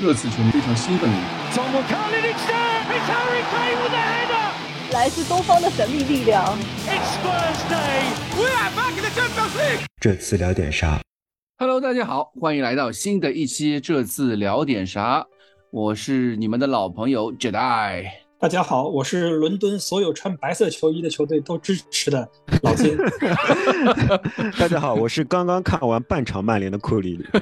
热刺球迷非常兴奋的。来自东方的神秘力量。这次聊点啥？Hello，大家好，欢迎来到新的一期这次聊点啥？我是你们的老朋友 Jedi。大家好，我是伦敦所有穿白色球衣的球队都支持的老金。大家好，我是刚刚看完半场曼联的库里。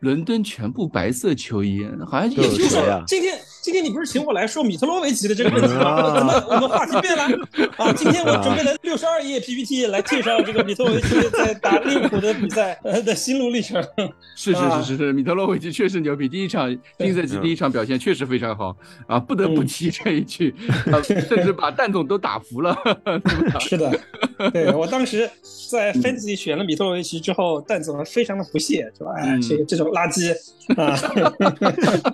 伦敦全部白色球衣，好像也就是今天。今天你不是请我来说米特洛维奇的这个问题吗？怎么我们话题变了啊？今天我准备了六十二页 PPT 来介绍这个米特洛维奇在打利物浦的比赛的心路历程。是是是是是，米特洛维奇确实牛逼，第一场新赛季第一场表现确实非常好啊，不得不提这一句，甚至把蛋总都打服了。是的，对我当时在 Fantasy 选了米特洛维奇之后，蛋总非常的不屑，是吧？哎，这个这种垃圾啊。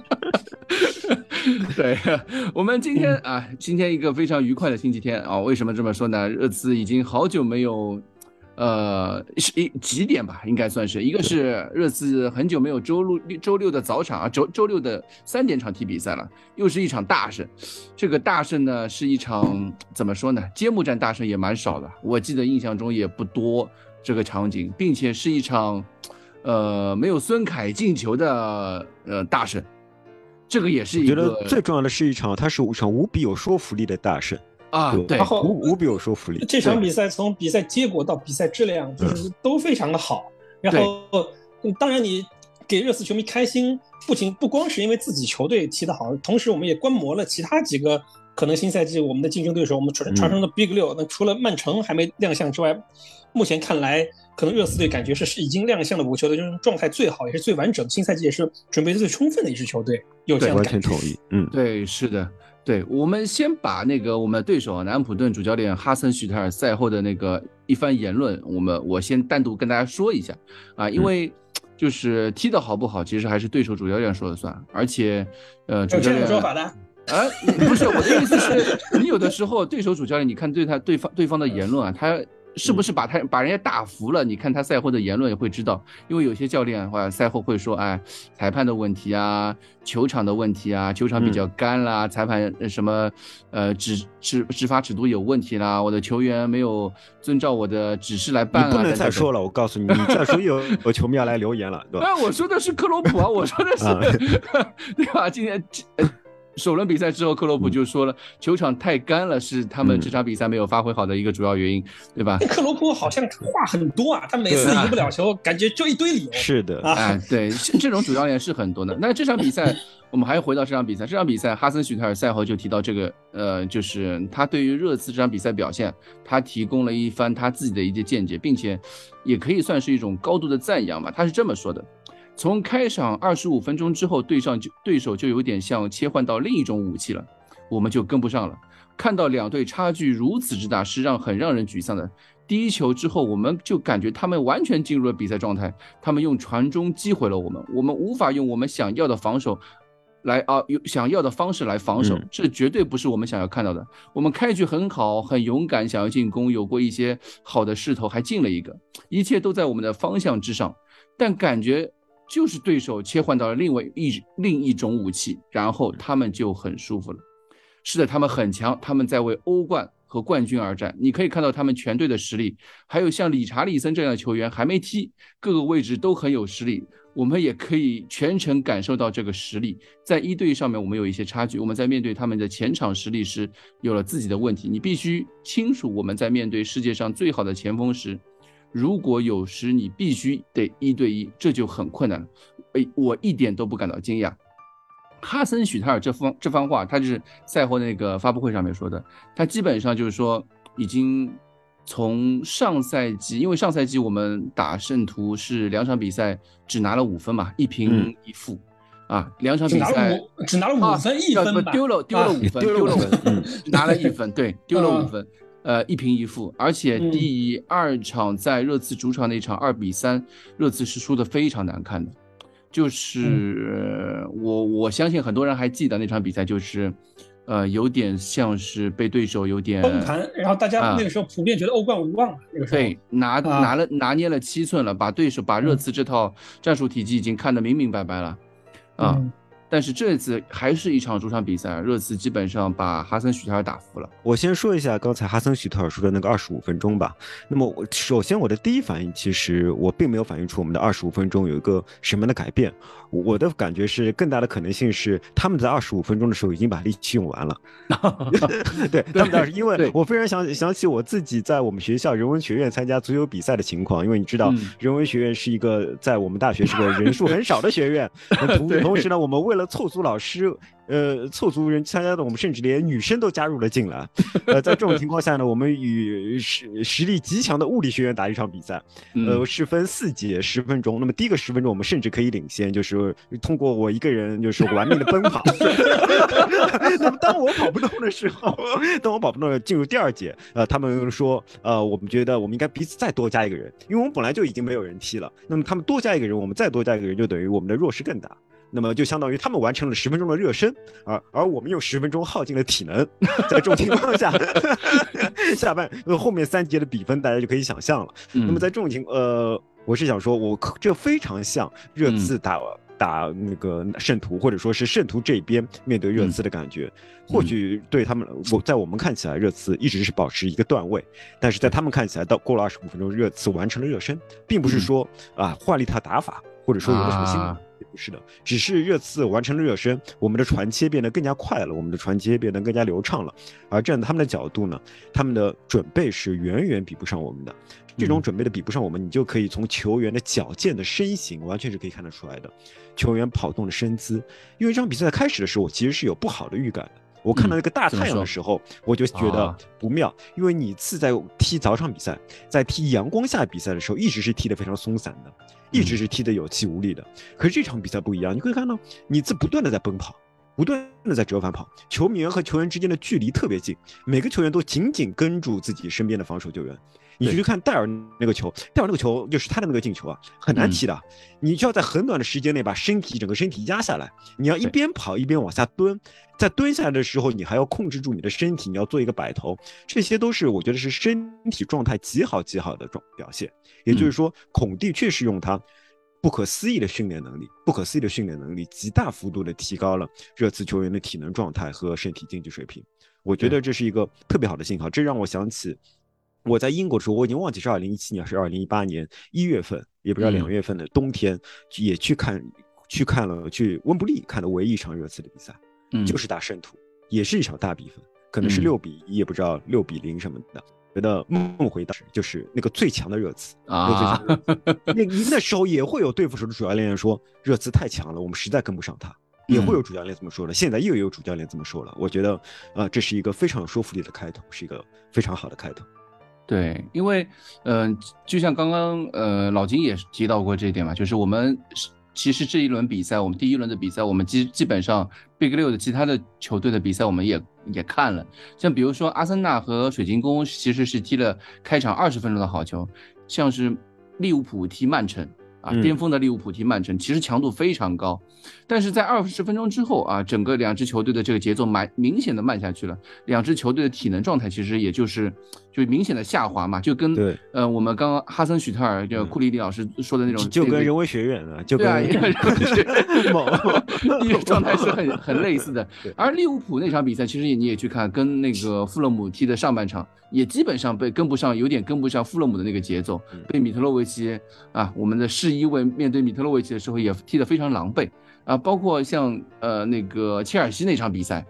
对我们今天啊，今天一个非常愉快的星期天啊！为什么这么说呢？热刺已经好久没有，呃，是一几点吧，应该算是一个是热刺很久没有周六周六的早场啊，周周六的三点场踢比赛了，又是一场大胜。这个大胜呢，是一场怎么说呢？揭幕战大胜也蛮少的，我记得印象中也不多这个场景，并且是一场，呃，没有孙凯进球的呃大胜。这个也是一个，觉得最重要的是一场，它是一场无比有说服力的大胜啊！对，无无比有说服力。这场比赛从比赛结果到比赛质量，就是都非常的好。然后，当然你给热刺球迷开心，不仅不光是因为自己球队踢得好，同时我们也观摩了其他几个可能新赛季我们的竞争对手，我们传传说的 Big 六。那除了曼城还没亮相之外，目前看来。可能热刺队感觉是是已经亮相的五球队中状态最好也是最完整，新赛季也是准备最充分的一支球队。有这样完全同意，嗯，对，是的，对。我们先把那个我们对手南安普顿主教练哈森许特尔赛后的那个一番言论，我们我先单独跟大家说一下啊，因为就是踢的好不好，其实还是对手主教练说了算，而且呃，主教练说法的，啊，不是我的意思是，你有的时候对手主教练，你看对他对方对方的言论啊，他。是不是把他把人家打服了？你看他赛后的言论也会知道，因为有些教练的话，赛后会说，哎，裁判的问题啊，球场的问题啊，球场比较干啦，裁判什么，呃，指指执法尺度有问题啦，我的球员没有遵照我的指示来办。你不能再说了，我告诉你，你再说有有球迷要来留言了，对吧？哎，我说的是克洛普啊，我说的是，对吧？今天。首轮比赛之后，克洛普就说了，球场太干了，是他们这场比赛没有发挥好的一个主要原因，对吧？克洛普好像话很多啊，他每次赢不了球，感觉就一堆理由。是的，哎，对，这种主教练是很多的。那这场比赛，我们还要回到这场比赛，这场比赛，哈森许特尔赛后就提到这个，呃，就是他对于热刺这场比赛表现，他提供了一番他自己的一些见解，并且也可以算是一种高度的赞扬吧。他是这么说的。从开场二十五分钟之后，对上就对手就有点像切换到另一种武器了，我们就跟不上了。看到两队差距如此之大，是让很让人沮丧的。第一球之后，我们就感觉他们完全进入了比赛状态，他们用传中击毁了我们，我们无法用我们想要的防守来啊，有想要的方式来防守，这绝对不是我们想要看到的。我们开局很好，很勇敢，想要进攻，有过一些好的势头，还进了一个，一切都在我们的方向之上，但感觉。就是对手切换到了另外一另一种武器，然后他们就很舒服了。是的，他们很强，他们在为欧冠和冠军而战。你可以看到他们全队的实力，还有像理查利森这样的球员还没踢，各个位置都很有实力。我们也可以全程感受到这个实力。在一对上面，我们有一些差距。我们在面对他们的前场实力时，有了自己的问题。你必须清楚，我们在面对世界上最好的前锋时。如果有时你必须得一对一，这就很困难了。哎，我一点都不感到惊讶。哈森许泰尔这番这番话，他就是赛后那个发布会上面说的。他基本上就是说，已经从上赛季，因为上赛季我们打圣徒是两场比赛只拿了五分嘛，一平一负啊，两场比赛只拿了五分，一分丢了丢了五分，丢了五分，拿了一分，对，丢了五分。呃，一平一负，而且第二场在热刺主场那场二比三，热刺是输的非常难看的。就是我我相信很多人还记得那场比赛，就是呃，有点像是被对手有点崩盘，然后大家那个时候普遍觉得欧冠无望了。那个时候对。拿拿了拿捏了七寸了，把对手把热刺这套战术体系已经看得明明白白了，啊。但是这次还是一场主场比赛，热刺基本上把哈森许特尔打服了。我先说一下刚才哈森许特尔说的那个二十五分钟吧。那么我首先我的第一反应，其实我并没有反映出我们的二十五分钟有一个什么样的改变。我的感觉是更大的可能性是他们在二十五分钟的时候已经把力气用完了。对，他们当时因为我非常想想起我自己在我们学校人文学院参加足球比赛的情况，因为你知道人文学院是一个在我们大学是个人数很少的学院，同同时呢，我们为了凑足老师。呃，凑足人参加的，我们甚至连女生都加入了进来。呃，在这种情况下呢，我们与实实力极强的物理学院打一场比赛，呃，是分四节十分钟。那么第一个十分钟，我们甚至可以领先，就是通过我一个人就是玩命的奔跑。那么当我跑不动的时候，当我跑不动进入第二节，呃，他们说，呃，我们觉得我们应该彼此再多加一个人，因为我们本来就已经没有人踢了。那么他们多加一个人，我们再多加一个人，就等于我们的弱势更大。那么就相当于他们完成了十分钟的热身，而而我们用十分钟耗尽了体能，在这种情况下，下半后面三节的比分大家就可以想象了。那么在这种情，呃，我是想说，我这非常像热刺打打那个圣徒，或者说是圣徒这边面对热刺的感觉。或许对他们，我在我们看起来，热刺一直是保持一个段位，但是在他们看起来，到过了二十五分钟，热刺完成了热身，并不是说啊换了一套打法，或者说有了什么新。不是的，只是热刺完成了热身，我们的传切变得更加快了，我们的传切变得更加流畅了。而站在他们的角度呢，他们的准备是远远比不上我们的。这种准备的比不上我们，你就可以从球员的矫健的身形，完全是可以看得出来的。球员跑动的身姿，因为这场比赛开始的时候，我其实是有不好的预感的。我看到那个大太阳的时候，我就觉得不妙，因为你次在踢早场比赛，在踢阳光下比赛的时候，一直是踢得非常松散的。一直是踢得有气无力的，可是这场比赛不一样，你可以看到，你自不断的在奔跑，不断的在折返跑，球员和球员之间的距离特别近，每个球员都紧紧跟住自己身边的防守球员。你去看戴尔那个球，戴尔那个球就是他的那个进球啊，很难踢的。你就要在很短的时间内把身体整个身体压下来，你要一边跑一边往下蹲，在蹲下来的时候，你还要控制住你的身体，你要做一个摆头，这些都是我觉得是身体状态极好极好的状表现。也就是说，孔蒂确实用他不可思议的训练能力，不可思议的训练能力，极大幅度的提高了热刺球员的体能状态和身体竞技水平。我觉得这是一个特别好的信号，这让我想起。我在英国的时候，我已经忘记是二零一七年还是二零一八年一月份，也不知道两月份的冬天，也去看，去看了去温布利看的唯一一场热刺的比赛，就是打圣徒，也是一场大比分，可能是六比一，也不知道六比零什么的。觉得梦回当时就是那个最强的热刺啊，那那时候也会有对付手的主教练说热刺太强了，我们实在跟不上他，也会有主教练这么说的。现在又有主教练这么说了，我觉得呃，这是一个非常有说服力的开头，是一个非常好的开头。对，因为，嗯，就像刚刚，呃，老金也提到过这一点嘛，就是我们其实这一轮比赛，我们第一轮的比赛，我们基基本上 Big 六的其他的球队的比赛，我们也也看了，像比如说阿森纳和水晶宫，其实是踢了开场二十分钟的好球，像是利物浦踢曼城。啊，巅峰的利物浦踢曼城，其实强度非常高，但是在二十分钟之后啊，整个两支球队的这个节奏慢明显的慢下去了，两支球队的体能状态其实也就是就明显的下滑嘛，就跟呃我们刚刚哈森许特尔就库里里老师说的那种，就跟人文学院啊，就跟人文学院 状态是很很类似的。而利物浦那场比赛，其实你也去看，跟那个富勒姆踢的上半场。也基本上被跟不上，有点跟不上富勒姆的那个节奏，被米特洛维奇啊，我们的世一位面对米特洛维奇的时候也踢得非常狼狈啊，包括像呃那个切尔西那场比赛，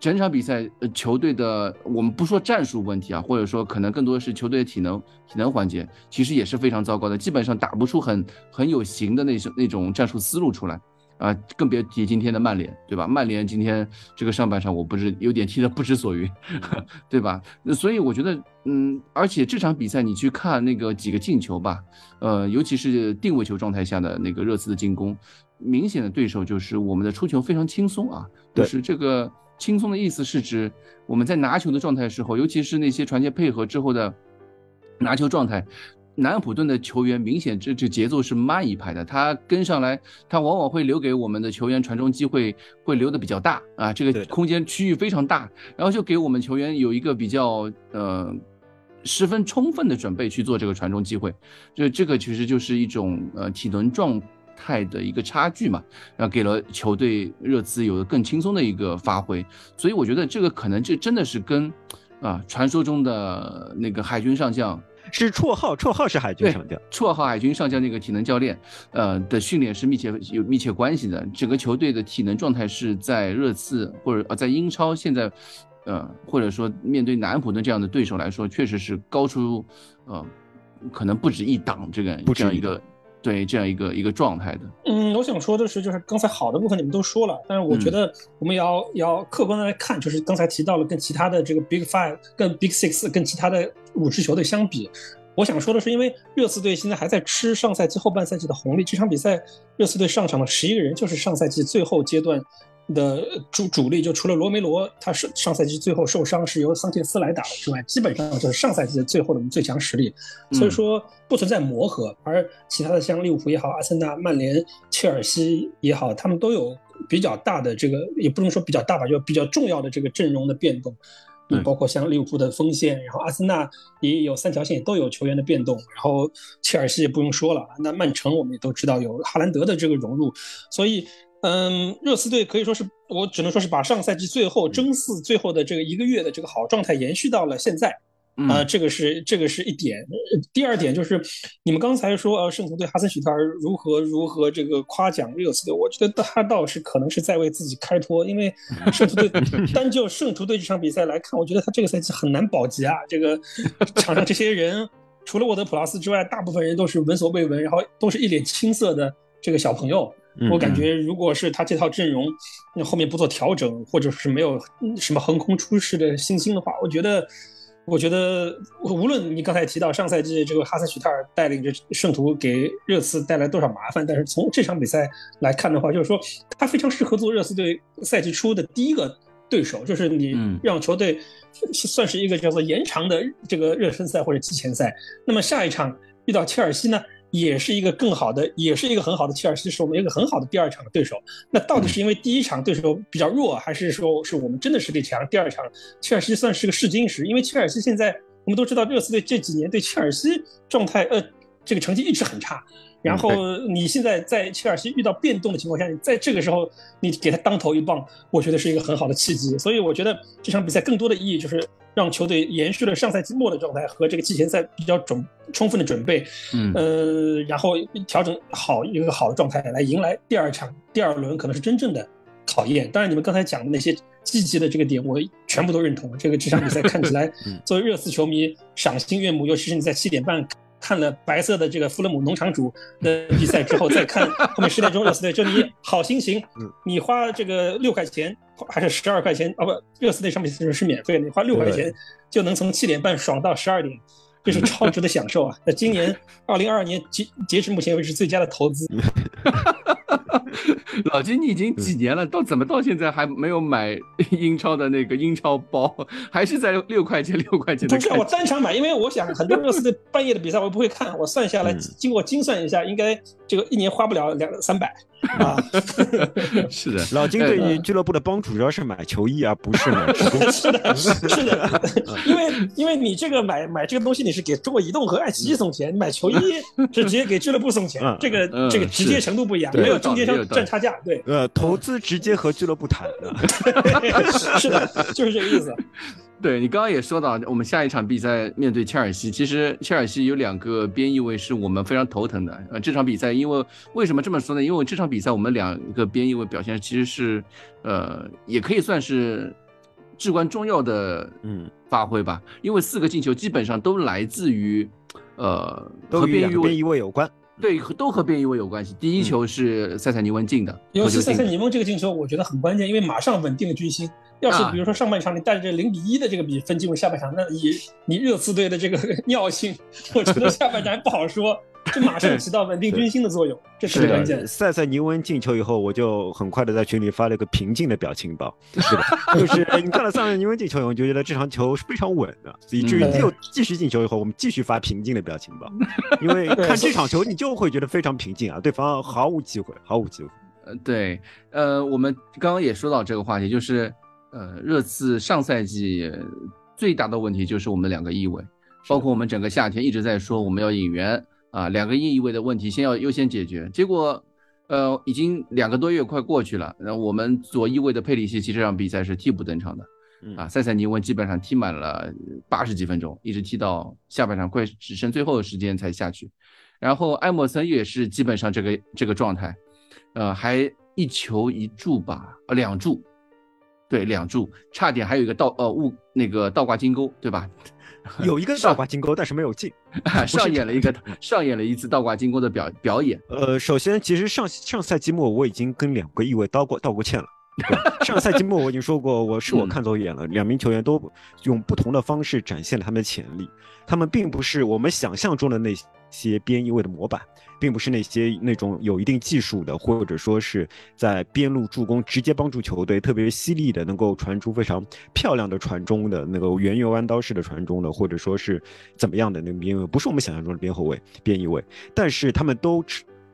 整场比赛呃球队的我们不说战术问题啊，或者说可能更多的是球队的体能体能环节，其实也是非常糟糕的，基本上打不出很很有型的那种那种战术思路出来。啊，更别提今天的曼联，对吧？曼联今天这个上半场，我不是有点踢得不知所云，对吧？那所以我觉得，嗯，而且这场比赛你去看那个几个进球吧，呃，尤其是定位球状态下的那个热刺的进攻，明显的对手就是我们的出球非常轻松啊，就是这个轻松的意思是指我们在拿球的状态时候，尤其是那些传接配合之后的拿球状态。南安普顿的球员明显这这节奏是慢一拍的，他跟上来，他往往会留给我们的球员传中机会会留的比较大啊，这个空间区域非常大，然后就给我们球员有一个比较呃十分充分的准备去做这个传中机会，这这个其实就是一种呃体能状态的一个差距嘛，然后给了球队热刺有了更轻松的一个发挥，所以我觉得这个可能这真的是跟啊传说中的那个海军上将。是绰号，绰号是海军上将，绰号海军上将那个体能教练，呃的训练是密切有密切关系的。整个球队的体能状态是在热刺或者呃在英超现在，呃或者说面对南安普顿这样的对手来说，确实是高出呃可能不止一档这个这样一个对这样一个一个状态的。嗯，我想说的是，就是刚才好的部分你们都说了，但是我觉得我们要要客观的来看，就是刚才提到了跟其他的这个 Big Five、跟 Big Six、跟其他的。五支球队相比，我想说的是，因为热刺队现在还在吃上赛季后半赛季的红利。这场比赛，热刺队上场的十一个人就是上赛季最后阶段的主主力，就除了罗梅罗，他是上赛季最后受伤是由桑切斯来打的之外，基本上就是上赛季的最后的最强实力。所以说不存在磨合。而其他的像利物浦也好，阿森纳、曼联、切尔西也好，他们都有比较大的这个，也不能说比较大吧，就比较重要的这个阵容的变动。嗯，包括像利物浦的锋线，然后阿森纳也有三条线都有球员的变动，然后切尔西也不用说了，那曼城我们也都知道有哈兰德的这个融入，所以，嗯，热刺队可以说是我只能说是把上赛季最后争四最后的这个一个月的这个好状态延续到了现在。啊，这个是这个是一点。第二点就是，你们刚才说呃，圣徒对哈森许特尔如何如何这个夸奖热刺队，我觉得他倒是可能是在为自己开脱，因为圣徒队 单就圣徒队这场比赛来看，我觉得他这个赛季很难保级啊。这个场上这些人，除了沃德普拉斯之外，大部分人都是闻所未闻，然后都是一脸青涩的这个小朋友。我感觉，如果是他这套阵容后面不做调整，或者是没有什么横空出世的新星的话，我觉得。我觉得，无论你刚才提到上赛季这个哈森许特尔带领着圣徒给热刺带来多少麻烦，但是从这场比赛来看的话，就是说他非常适合做热刺队赛季初的第一个对手，就是你让球队算是一个叫做延长的这个热身赛或者季前赛。那么下一场遇到切尔西呢？也是一个更好的，也是一个很好的切尔西，是我们一个很好的第二场的对手。那到底是因为第一场对手比较弱，还是说是我们真的实力强？第二场切尔西算是个试金石，因为切尔西现在我们都知道，热刺队这几年对切尔西状态，呃，这个成绩一直很差。然后你现在在切尔西遇到变动的情况下，你在这个时候你给他当头一棒，我觉得是一个很好的契机。所以我觉得这场比赛更多的意义就是。让球队延续了上赛季末的状态和这个季前赛比较准充分的准备，嗯，呃，然后调整好一个好的状态来迎来第二场第二轮可能是真正的考验。当然，你们刚才讲的那些积极的这个点，我全部都认同。这个这场比赛看起来，作为热刺球迷赏心悦目，尤其是你在七点半。看了白色的这个富勒姆农场主的比赛之后，再看后面十点钟热刺队，就你好心情，你花这个六块钱还是十二块钱啊？不，热刺队上面是是免费的，你花六块钱就能从七点半爽到十二点，这是超值的享受啊！那今年二零二二年截截至目前为止最佳的投资。老金，你已经几年了，到怎么到现在还没有买 英超的那个英超包，还是在六块钱六块钱的？不是我单场买，因为我想很多热刺的半夜的比赛我不会看，我算下来，经过精算一下，应该这个一年花不了两三百。啊，是的，老金对于俱乐部的帮助主要是买球衣而不是买 是的，是的，因为因为你这个买买这个东西，你是给中国移动和爱奇艺送钱，你买球衣是直接给俱乐部送钱，这个这个直接程度不一样，没有中间商赚差价。对，呃，投资直接和俱乐部谈，是的，就是这个意思。对你刚刚也说到，我们下一场比赛面对切尔西，其实切尔西有两个边翼位是我们非常头疼的。呃，这场比赛因为为什么这么说呢？因为这场比赛我们两个边翼位表现其实是，呃，也可以算是至关重要的嗯发挥吧。因为四个进球基本上都来自于，呃，和边翼位有关。对，都和边翼位有关系。第一球是塞塞尼翁进的，尤其塞塞尼翁这个进球，我觉得很关键，因为马上稳定了军心。要是比如说上半场你带着零比一的这个比分进入下半场，那以你热刺队的这个 尿性，我觉得下半场不好说。就马上起到稳定军心的作用，这是关键。塞塞尼翁进球以后，我就很快的在群里发了一个平静的表情包，是的，就是你看了塞塞尼翁进球以后，就觉得这场球是非常稳的，以至于又继续进球以后，我们继续发平静的表情包，因为看这场球你就会觉得非常平静啊，对方毫无机会，毫无机会。呃，对，呃，我们刚刚也说到这个话题，就是呃，热刺上赛季最大的问题就是我们两个翼位。包括我们整个夏天一直在说我们要引援啊，两个翼位的问题先要优先解决。结果，呃，已经两个多月快过去了，然后我们左翼位的佩里西奇这场比赛是替补登场的，啊，塞塞尼翁基本上踢满了八十几分钟，一直踢到下半场快只剩最后的时间才下去。然后埃莫森也是基本上这个这个状态，呃，还一球一助吧，呃，两助，对，两柱，差点还有一个倒呃误那个倒挂金钩，对吧？有一个倒挂金钩，但是没有进，上演了一个上演了一次倒挂金钩的表表演。呃，首先，其实上上赛季末我已经跟两个翼位道过道过歉了。上个赛季末我已经说过，我是我看走眼了。两名球员都用不同的方式展现了他们的潜力，他们并不是我们想象中的那些边翼位的模板。并不是那些那种有一定技术的，或者说是在边路助攻，直接帮助球队特别犀利的，能够传出非常漂亮的传中的那个圆月弯刀式的传中的，或者说是怎么样的那个边位，不是我们想象中的边后卫、边翼位。但是他们都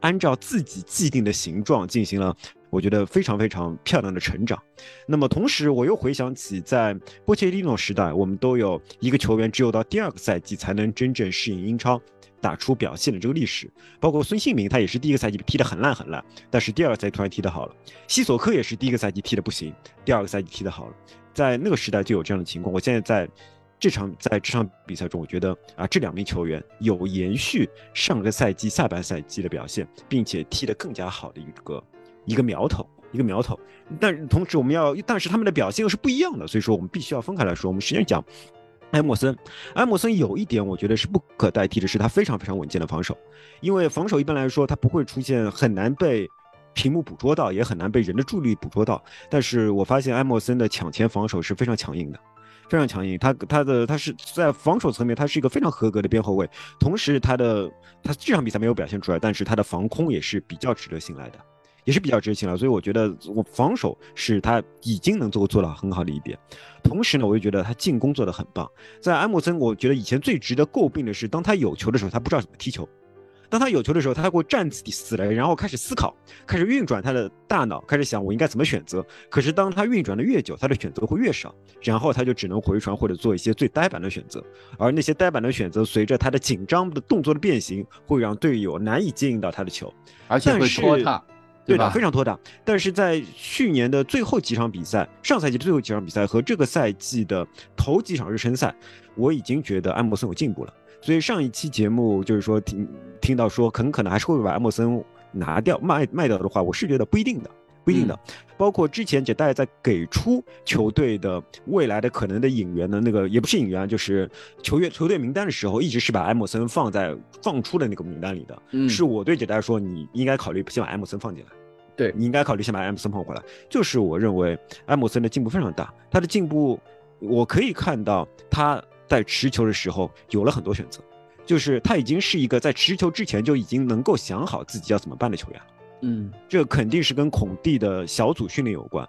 按照自己既定的形状进行了，我觉得非常非常漂亮的成长。那么同时，我又回想起在波切蒂诺时代，我们都有一个球员只有到第二个赛季才能真正适应英超。打出表现的这个历史，包括孙兴民，他也是第一个赛季踢得很烂很烂，但是第二个赛季突然踢得好了。西索科也是第一个赛季踢得不行，第二个赛季踢得好了。在那个时代就有这样的情况。我现在在这场在这场比赛中，我觉得啊，这两名球员有延续上个赛季下半赛季的表现，并且踢得更加好的一个一个苗头，一个苗头。但同时我们要，但是他们的表现又是不一样的，所以说我们必须要分开来说。我们实际上讲。埃默森，埃默森有一点我觉得是不可代替的，是他非常非常稳健的防守。因为防守一般来说，他不会出现很难被屏幕捕捉到，也很难被人的注意力捕捉到。但是我发现埃默森的抢前防守是非常强硬的，非常强硬。他他的他是在防守层面，他是一个非常合格的边后卫。同时，他的他这场比赛没有表现出来，但是他的防空也是比较值得信赖的。也是比较值钱了，所以我觉得我防守是他已经能够做到很好的一点。同时呢，我又觉得他进攻做得很棒。在埃莫森，我觉得以前最值得诟病的是，当他有球的时候，他不知道怎么踢球；当他有球的时候，他会站死来，然后开始思考，开始运转他的大脑，开始想我应该怎么选择。可是当他运转的越久，他的选择会越少，然后他就只能回传或者做一些最呆板的选择。而那些呆板的选择，随着他的紧张的动作的变形，会让队友难以接应到他的球，而且会拖沓。对的，非常拖沓。但是在去年的最后几场比赛，上赛季的最后几场比赛和这个赛季的头几场热身赛，我已经觉得安莫森有进步了。所以上一期节目就是说听听到说很可能还是会把安莫森拿掉卖卖掉的话，我是觉得不一定的。不一定的，包括之前杰代在给出球队的未来的可能的引援的那个，也不是引援，就是球员球队名单的时候，一直是把埃默森放在放出的那个名单里的。嗯，是我对杰代说，你应该考虑先把埃默森放进来。对你应该考虑先把埃默森放回来。就是我认为埃默森的进步非常大，他的进步我可以看到他在持球的时候有了很多选择，就是他已经是一个在持球之前就已经能够想好自己要怎么办的球员。嗯，这肯定是跟孔蒂的小组训练有关。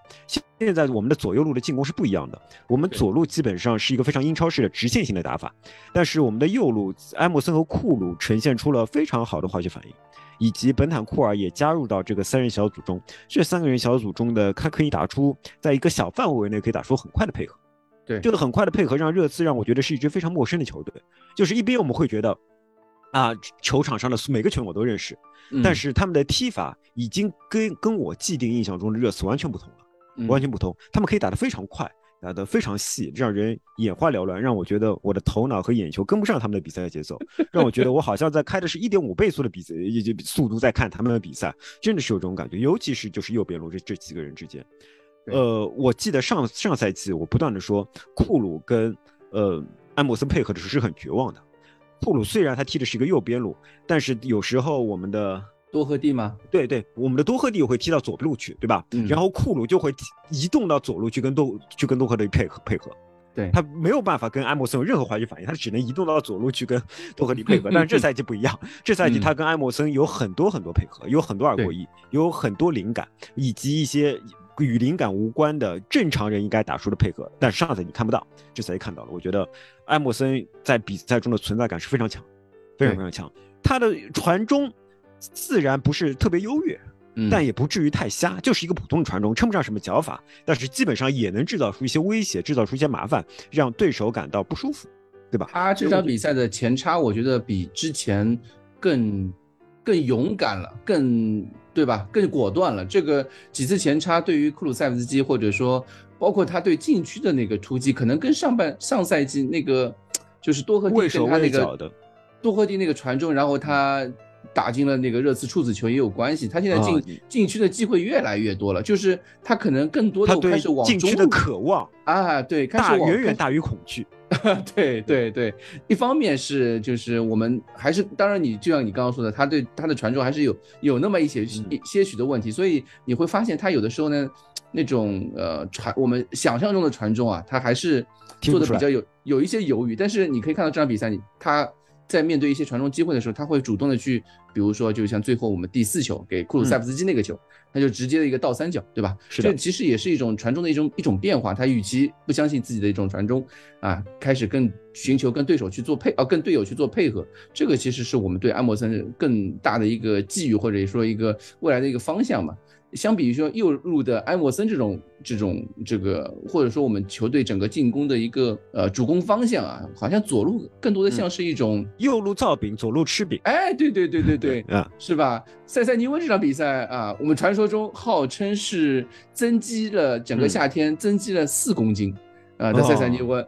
现在我们的左右路的进攻是不一样的，我们左路基本上是一个非常英超式的直线型的打法，但是我们的右路埃默森和库鲁呈现出了非常好的化学反应，以及本坦库尔也加入到这个三人小组中。这三个人小组中的他可以打出在一个小范围内可以打出很快的配合。对，这个很快的配合让热刺让我觉得是一支非常陌生的球队，就是一边我们会觉得。啊，球场上的每个球员我都认识，但是他们的踢法已经跟跟我既定印象中的热刺完全不同了，完全不同。他们可以打得非常快，打得非常细，让人眼花缭乱，让我觉得我的头脑和眼球跟不上他们的比赛节奏，让我觉得我好像在开的是一点五倍速的比赛，也就速度在看他们的比赛，真的是有这种感觉。尤其是就是右边路这这几个人之间，呃，我记得上上赛季我不断的说库鲁跟呃安默森配合的时候是很绝望的。库鲁虽然他踢的是一个右边路，但是有时候我们的多赫蒂吗？对对，我们的多赫蒂会踢到左路去，对吧？然后库鲁就会移动到左路去跟多去跟多赫蒂配合配合。对他没有办法跟埃默森有任何化学反应，他只能移动到左路去跟 多赫蒂配合。但是这赛季不一样，这赛季他跟埃默森有很多很多配合，有很多二过一，有很多灵感，以及一些与灵感无关的正常人应该打出的配合。但是上赛季看不到，这赛季看到了。我觉得埃默森在比赛中的存在感是非常强，非常非常强。他的传中自然不是特别优越。但也不至于太瞎，就是一个普通的传中，称不上什么脚法，但是基本上也能制造出一些威胁，制造出一些麻烦，让对手感到不舒服，对吧？他这场比赛的前插，我觉得比之前更更勇敢了，更对吧？更果断了。这个几次前插对于库鲁塞夫斯基，或者说包括他对禁区的那个突击，可能跟上半上赛季那个就是多赫蒂跟他那个多赫蒂那个传中，然后他。打进了那个热刺处子球也有关系，他现在进禁区的机会越来越多了，就是他可能更多的开始往禁区的渴望啊，对，开始远远大于恐惧，对对对，一方面是就是我们还是当然你就像你刚刚说的，他对他的传中还是有有那么一些一些许的问题，所以你会发现他有的时候呢那种呃传我们想象中的传中啊，他还是做的比较有有一些犹豫，但是你可以看到这场比赛你他。在面对一些传中机会的时候，他会主动的去，比如说，就像最后我们第四球给库鲁塞夫斯基那个球，他就直接的一个倒三角，对吧？是的。这其实也是一种传中的一种一种变化。他与其不相信自己的一种传中啊，开始更寻求跟对手去做配，啊，跟队友去做配合。这个其实是我们对安默森更大的一个寄予，或者说一个未来的一个方向嘛。相比于说右路的埃默森这种这种这个，或者说我们球队整个进攻的一个呃主攻方向啊，好像左路更多的像是一种右路造饼，左路吃饼。哎，对对对对对，啊，是吧？塞塞尼翁这场比赛啊，我们传说中号称是增肌了整个夏天增肌了四公斤啊，在塞塞尼翁，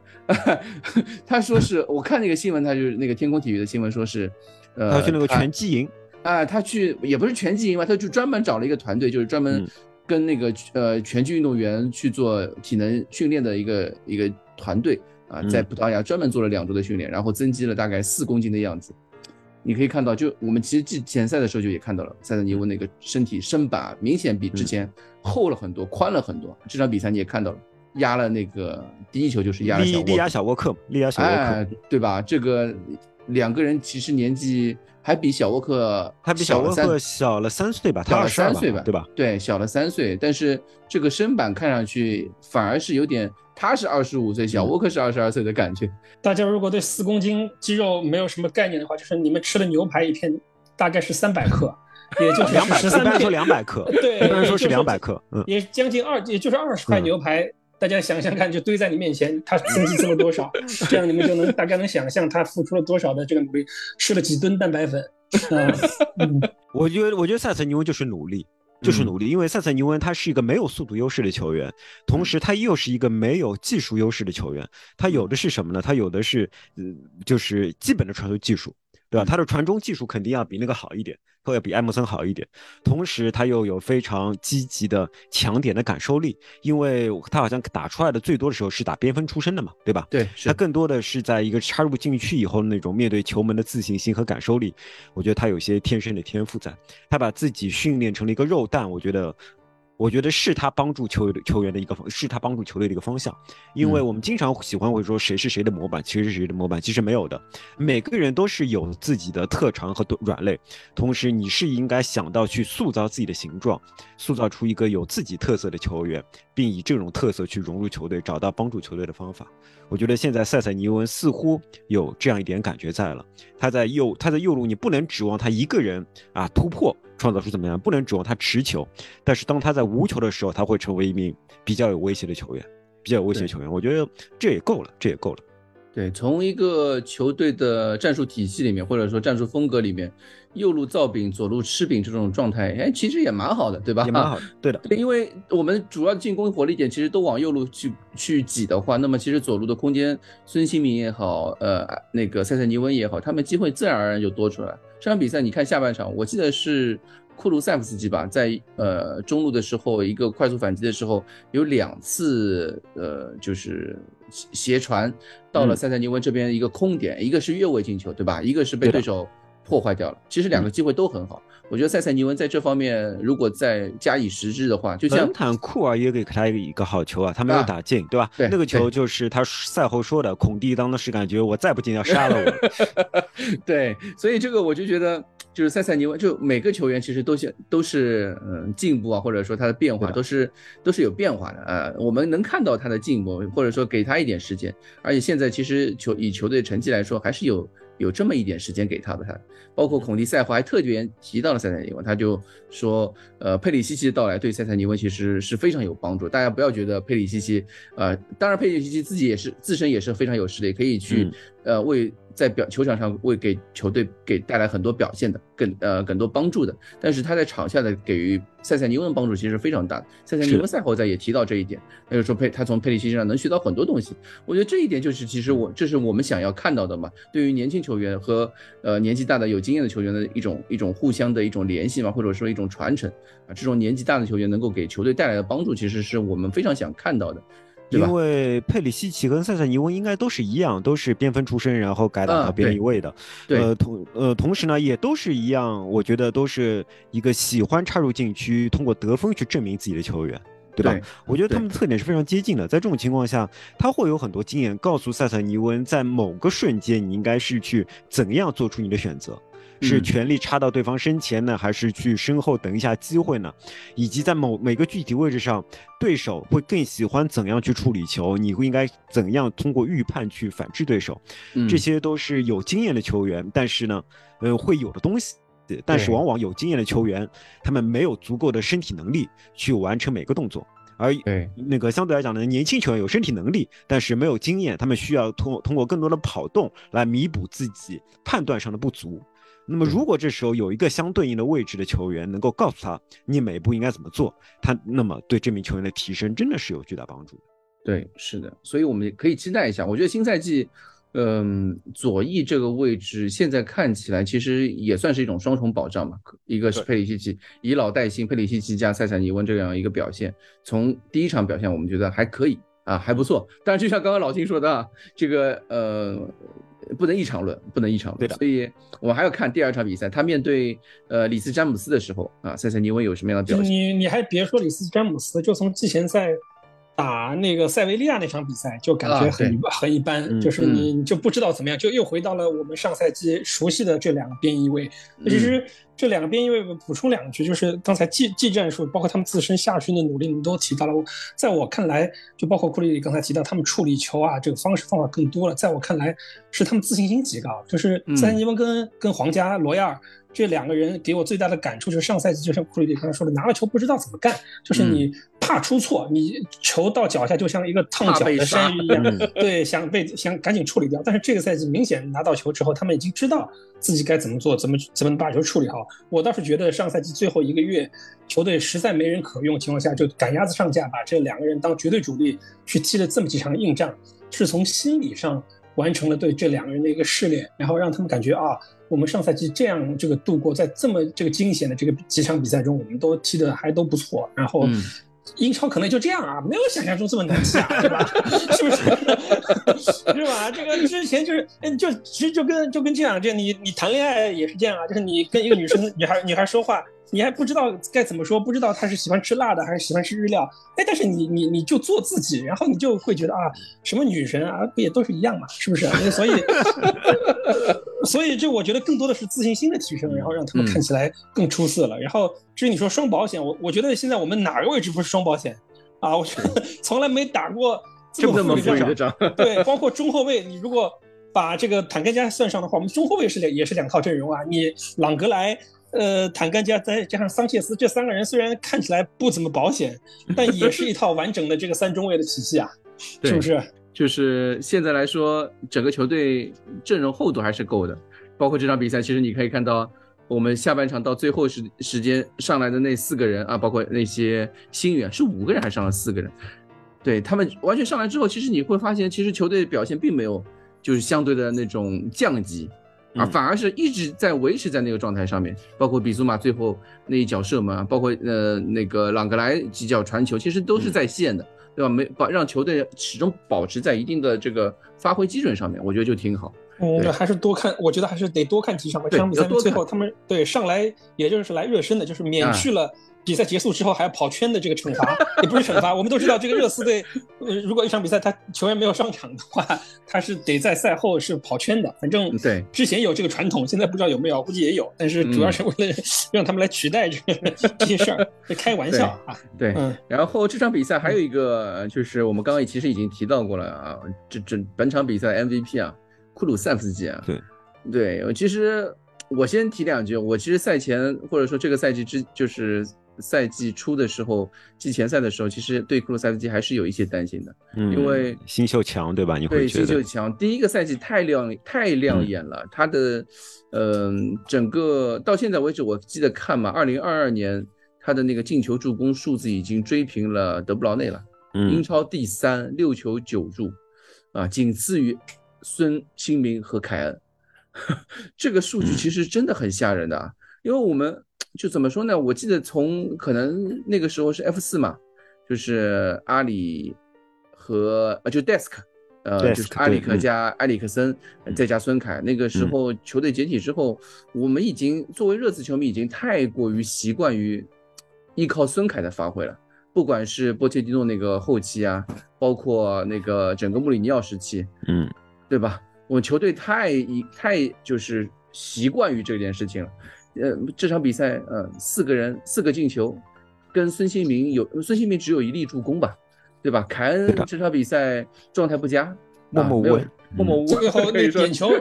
他说是我看那个新闻，他就是那个天空体育的新闻，说是呃，他去那个拳击营。啊，他去也不是拳击营嘛，他就专门找了一个团队，就是专门跟那个呃拳击运动员去做体能训练的一个一个团队啊，在葡萄牙专门做了两周的训练，然后增肌了大概四公斤的样子。你可以看到，就我们其实季前赛的时候就也看到了，塞德尼翁那个身体身板明显比之前厚了很多，宽了很多。这场比赛你也看到了，压了那个第一球就是压了小沃克，利亚小沃克，对吧？这个两个人其实年纪。还比小沃克，他比小沃克小了三岁吧？他二十三岁吧？对吧？对，小了三岁。但是这个身板看上去反而是有点，他是二十五岁，小沃克是二十二岁的感觉。大家如果对四公斤肌肉没有什么概念的话，就是你们吃的牛排一片大概是三百克，也就是两百，十三克，说两百克，对，一般说是两百克，嗯，也将近二，也就是二十块牛排。大家想想看，就堆在你面前，他增肌增了多少？这样你们就能大概能想象他付出了多少的这个努力，吃了几吨蛋白粉。我觉得，我觉得塞塞尼翁就是努力，就是努力，因为塞塞尼翁他是一个没有速度优势的球员，同时他又是一个没有技术优势的球员。他有的是什么呢？他有的是，呃，就是基本的传球技术。对吧？他的传中技术肯定要比那个好一点，会要比艾默森好一点。同时，他又有非常积极的抢点的感受力，因为他好像打出来的最多的时候是打边锋出身的嘛，对吧？对，他更多的是在一个插入禁区以后那种面对球门的自信心和感受力。我觉得他有些天生的天赋在，他把自己训练成了一个肉蛋。我觉得。我觉得是他帮助球队球员的一个方，是他帮助球队的一个方向，因为我们经常喜欢会说谁是谁的模板，其实是谁的模板，其实没有的，每个人都是有自己的特长和软肋，同时你是应该想到去塑造自己的形状，塑造出一个有自己特色的球员，并以这种特色去融入球队，找到帮助球队的方法。我觉得现在塞塞尼文似乎有这样一点感觉在了，他在右他在右路，你不能指望他一个人啊突破。创造出怎么样？不能指望他持球，但是当他在无球的时候，他会成为一名比较有威胁的球员，比较有威胁的球员。我觉得这也够了，这也够了。对，从一个球队的战术体系里面，或者说战术风格里面，右路造饼，左路吃饼这种状态，哎，其实也蛮好的，对吧？也蛮好的，对的。因为我们主要进攻火力点其实都往右路去去挤的话，那么其实左路的空间，孙兴民也好，呃，那个塞塞尼翁也好，他们机会自然而然就多出来。这场比赛你看下半场，我记得是库卢塞夫斯基吧，在呃中路的时候，一个快速反击的时候，有两次呃就是。斜传到了塞塞尼翁这边一个空点，一个是越位进球，对吧？一个是被对手破坏掉了。其实两个机会都很好，我觉得塞塞尼翁在这方面如果再加以实质的话，就像本坦库尔也给他一个好球啊，他没有打进，对吧？对那个球就是他赛后说的，孔蒂当时感觉我再不进要杀了我。对，所以这个我就觉得，就是塞塞尼翁，就每个球员其实都是都是嗯进步啊，或者说他的变化都是都是有变化的呃，我们能看到他的进步，或者说给他一点时间，而且现在其实球以球队成绩来说，还是有有这么一点时间给他的。他包括孔蒂赛后还特别提到了塞塞尼翁，他就说，呃，佩里西奇的到来对塞塞尼翁其实是非常有帮助。大家不要觉得佩里西奇，呃，当然佩里西奇自己也是自身也是非常有实力，可以去、嗯呃为在表球场上会给球队给带来很多表现的，更呃更多帮助的。但是他在场下的给予塞塞尼翁的帮助其实是非常大的。塞塞尼翁赛后在也提到这一点，他就说佩他从佩里西奇身上能学到很多东西。我觉得这一点就是其实我这是我们想要看到的嘛。对于年轻球员和呃年纪大的有经验的球员的一种一种互相的一种联系嘛，或者说一种传承啊，这种年纪大的球员能够给球队带来的帮助，其实是我们非常想看到的，因？为佩里西奇跟塞塞尼翁应该都是一样，都是边锋出身，然后改打啊到边对翼位的。对呃，同呃同时呢，也都是一样，我觉得都是一个喜欢插入禁区，通过得分去证明自己的球员。对吧？对我觉得他们的特点是非常接近的，在这种情况下，他会有很多经验告诉塞塞尼翁，在某个瞬间你应该是去怎样做出你的选择，是嗯全力插到对方身前呢，还是去身后等一下机会呢？以及在某每个具体位置上，对手会更喜欢怎样去处理球，你会应该怎样通过预判去反制对手，嗯这些都是有经验的球员，但是呢，呃，会有的东西。但是往往有经验的球员，他们没有足够的身体能力去完成每个动作，而对那个相对来讲呢，年轻球员有身体能力，但是没有经验，他们需要通通过更多的跑动来弥补自己判断上的不足。那么，如果这时候有一个相对应的位置的球员能够告诉他你每一步应该怎么做，他那么对这名球员的提升真的是有巨大帮助的。对，是的，所以我们也可以期待一下。我觉得新赛季，嗯，左翼这个位置现在看起来其实也算是一种双重保障嘛。一个是佩里西奇以老带新，佩里西奇加塞萨尼翁这样一个表现，从第一场表现我们觉得还可以啊，还不错。但是就像刚刚老金说的啊，这个呃。不能一场论，不能一场论。对的所以我们还要看第二场比赛，他面对呃里斯詹姆斯的时候啊，塞塞尼翁有什么样的表现？你你还别说里斯詹姆斯，就从季前赛打那个塞维利亚那场比赛，就感觉啊很一、很一般，嗯就是你你就不知道怎么样，就又回到了我们上赛季熟悉的这两个边翼位。其实这两个边翼位补充两句，就是刚才技技战术，包括他们自身下训的努力，你们都提到了。在我看来，就包括库里里刚才提到，他们处理球啊，这个方式方法更多了。在我看来，是他们自信心极高。就是嗯塞尼文跟、跟皇家罗亚尔这两个人给我最大的感触，就是上赛季就像库里里刚才说的，拿了球不知道怎么干，就是你怕出错，你球到脚下就像一个烫脚的 山芋一样，嗯对，想被想赶紧处理掉。但是这个赛季明显拿到球之后，他们已经知道自己该怎么做，怎么怎么把球处理好。我倒是觉得上赛季最后一个月，球队实在没人可用的情况下，就赶鸭子上架，把这两个人当绝对主力去踢了这么几场硬仗，是从心理上完成了对这两个人的一个试炼，然后让他们感觉啊，我们上赛季这样这个度过，在这么这个惊险的这个几场比赛中，我们都踢得还都不错，然后。嗯英超可能就这样啊，没有想象中这么难踢啊，对吧？是不是？是吧？这个之前就是，嗯，就其实就跟就跟这样，就你你谈恋爱也是这样啊，就是你跟一个女生女孩女孩说话，你还不知道该怎么说，不知道他是喜欢吃辣的还是喜欢吃日料，哎，但是你你你就做自己，然后你就会觉得啊，什么女神啊，不也都是一样嘛，是不是？所以，所以这我觉得更多的是自信心的提升，然后让他们看起来更出色了。然后至于你说双保险，我我觉得现在我们哪个位置不是双保险啊？我觉得 从来没打过这么富裕的仗，对，包括中后卫，你如果把这个坦甘加算上的话，我们中后卫是两也是两套阵容啊。你朗格莱、呃坦甘加再加上桑切斯这三个人，虽然看起来不怎么保险，但也是一套完整的这个三中卫的体系啊，是不是？就是现在来说，整个球队阵容厚度还是够的。包括这场比赛，其实你可以看到，我们下半场到最后时时间上来的那四个人啊，包括那些新援，是五个人还是上了四个人？对他们完全上来之后，其实你会发现，其实球队表现并没有就是相对的那种降级。啊，嗯反而是一直在维持在那个状态上面，包括比苏马最后那一脚射门啊，包括呃那个朗格莱几脚传球，其实都是在线的，对吧？没把让球队始终保持在一定的这个发挥基准上面，我觉得就挺好。嗯，对还是多看，我觉得还是得多看几场吧。对这场比赛最后他们对上来，也就是来热身的，就是免啊去了比赛结束之后还要跑圈的这个惩罚，也不是惩罚。我们都知道，这个热刺队，呃，如果一场比赛他球员没有上场的话，他是得在赛后是跑圈的。反正对之前有这个传统，现在不知道有没有，估计也有，但是主要是为了 让他们来取代这个这些事儿，这开玩笑啊。对，嗯然后这场比赛还有一个，呃就是我们刚刚其实已经提到过了啊，这这本场比赛 MVP 啊，库鲁塞夫斯基啊，对，对，其实我先提两句，我其实赛前或者说这个赛季之就是赛季初的时候，季前赛的时候，其实对库鲁塞夫斯基还是有一些担心的，嗯因为新秀强对吧？你会对，觉得？新秀强，第一个赛季太亮太亮眼了，他的，嗯、整个到现在为止，我记得看嘛，二零二二年他的那个进球助攻数字已经追平了德布劳内了，英嗯超第三，六球九助，啊，仅次于孙兴民和凯恩，这个数据其实真的很吓人的啊，因为我们就怎么说呢？我记得从可能那个时候是 F 四嘛，就是阿里和呃就 Desk，呃 Desk，就是阿里克加埃里克森呃再加孙凯，那个时候球队解体之后，我们已经作为热刺球迷已经太过于习惯于依靠孙凯的发挥了。不管是波切蒂诺那个后期啊，包括那个整个穆里尼奥时期，嗯对吧？我们球队太一太就是习惯于这件事情了。呃，这场比赛，呃，四个人四个进球，跟孙兴民有孙兴民只有一粒助攻吧，对吧？凯恩这场比赛状态不佳，默默无闻默默无闻，最后那点球，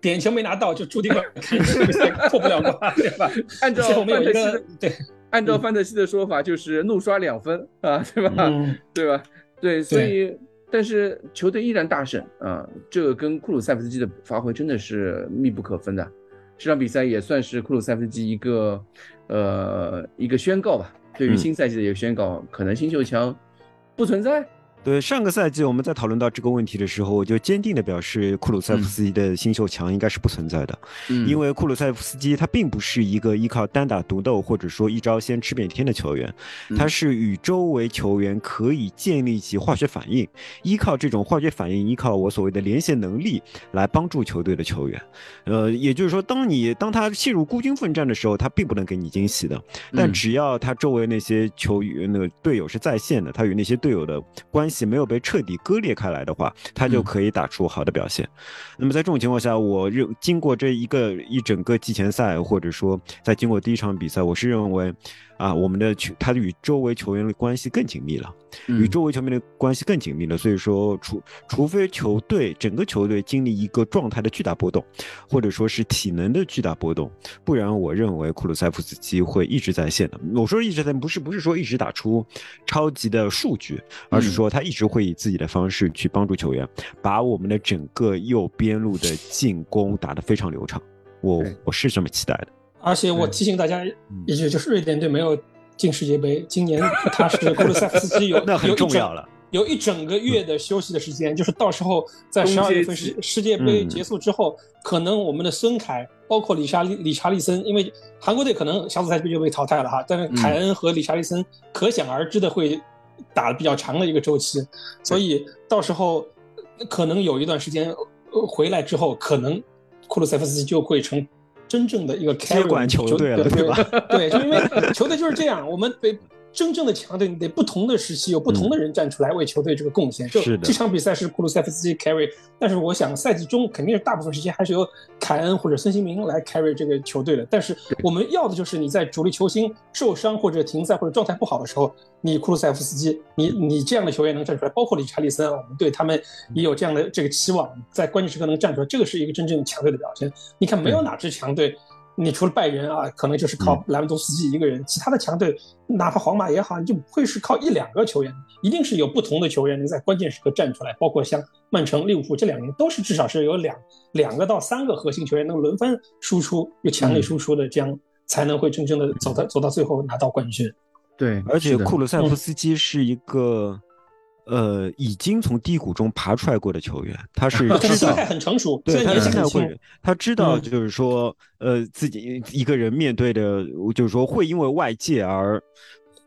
点球没拿到，就注定了破不了关，对吧？按照范特西的对，按照范特西的说法，就是怒刷两分啊，对吧？嗯，对吧？对，所以但是球队依然大胜啊，这个跟库鲁塞夫斯基的发挥真的是密不可分的。这场比赛也算是库鲁塞夫斯基一个呃一个宣告吧，对于嗯新赛季的一个宣告，可能新秀强不存在。对，上个赛季我们在讨论到这个问题的时候，我就坚定的表示库鲁塞夫斯基的新秀墙应该是不存在的，嗯因为库鲁塞夫斯基他并不是一个依靠单打独斗或者说一招先吃遍天的球员，他嗯是与周围球员可以建立起化学反应，依靠这种化学反应，依靠我所谓的连线能力来帮助球队的球员。呃，也就是说，当你当他陷入孤军奋战的时候，他并不能给你惊喜的。但嗯只要他周围那些球员、那个队友是在线的，他与那些队友的关系没有被彻底割裂开来的话，他就嗯可以打出好的表现。那么在这种情况下，我认经过这一个一整个季前赛，或者说在经过第一场比赛，我是认为。啊，我们的球，他与周围球员的关系更紧密了，与嗯周围球员的关系更紧密了。所以说，除除非球队整个球队经历一个状态的巨大波动，或者说是体能的巨大波动，不然我认为库鲁塞夫斯基会一直在线的。我说一直在，不是不是说一直打出超级的数据，而是嗯说他一直会以自己的方式去帮助球员，把我们的整个右边路的进攻打得非常流畅。我我是这么期待的。而且我提醒大家嗯。一句，就是瑞典队没有进世界杯，今年他是库鲁塞夫斯基有 那很有一整重要了。有一整个月的休息的时间，就是到时候在十二月份世世界杯嗯。结束之后，可能我们的孙凯，包括理查利理查利森，因为韩国队可能小组赛就被淘汰了哈，但是凯恩和理查利森可想而知的会打比较长的一个周期，所以到时候呃可能有一段时间呃回来之后，可能库鲁塞夫斯基就会成真正的一个 carry 管球队了对对吧？对，就因为球队就是这样，我们得真正的强队，你得不同的时期有不同的人站出来为球队这个贡献。就是的这场比赛是库鲁塞夫斯基 carry，但是我想赛季中肯定是大部分时间还是由凯恩或者孙兴民来 carry 这个球队的。但是我们要的就是你在主力球星受伤或者停赛或者状态不好的时候，你库鲁塞夫斯基，你你这样的球员能站出来，包括理查利森，我们对他们也有这样的这个期望，在关键时刻能站出来，这个是一个真正强队的表现。你看，没有哪支强队。你除了拜仁啊，可能就是靠莱万多夫斯基一个人，其他的强队，哪怕皇马也好，你就不会是靠一两个球员，一定是有不同的球员能在关键时刻站出来。包括像曼城、利物浦这两年，都是至少是有两两个到三个核心球员能轮番输出，有强力输出的，这样才能会真正的走到走到最后拿到冠军。对，而且库鲁塞夫斯基是一个，呃，已经从低谷中爬出来过的球员，他是他 知道很成熟，对，他心态会，，他知道嗯。就是说，呃，自己一个人面对的，就是说会因为外界而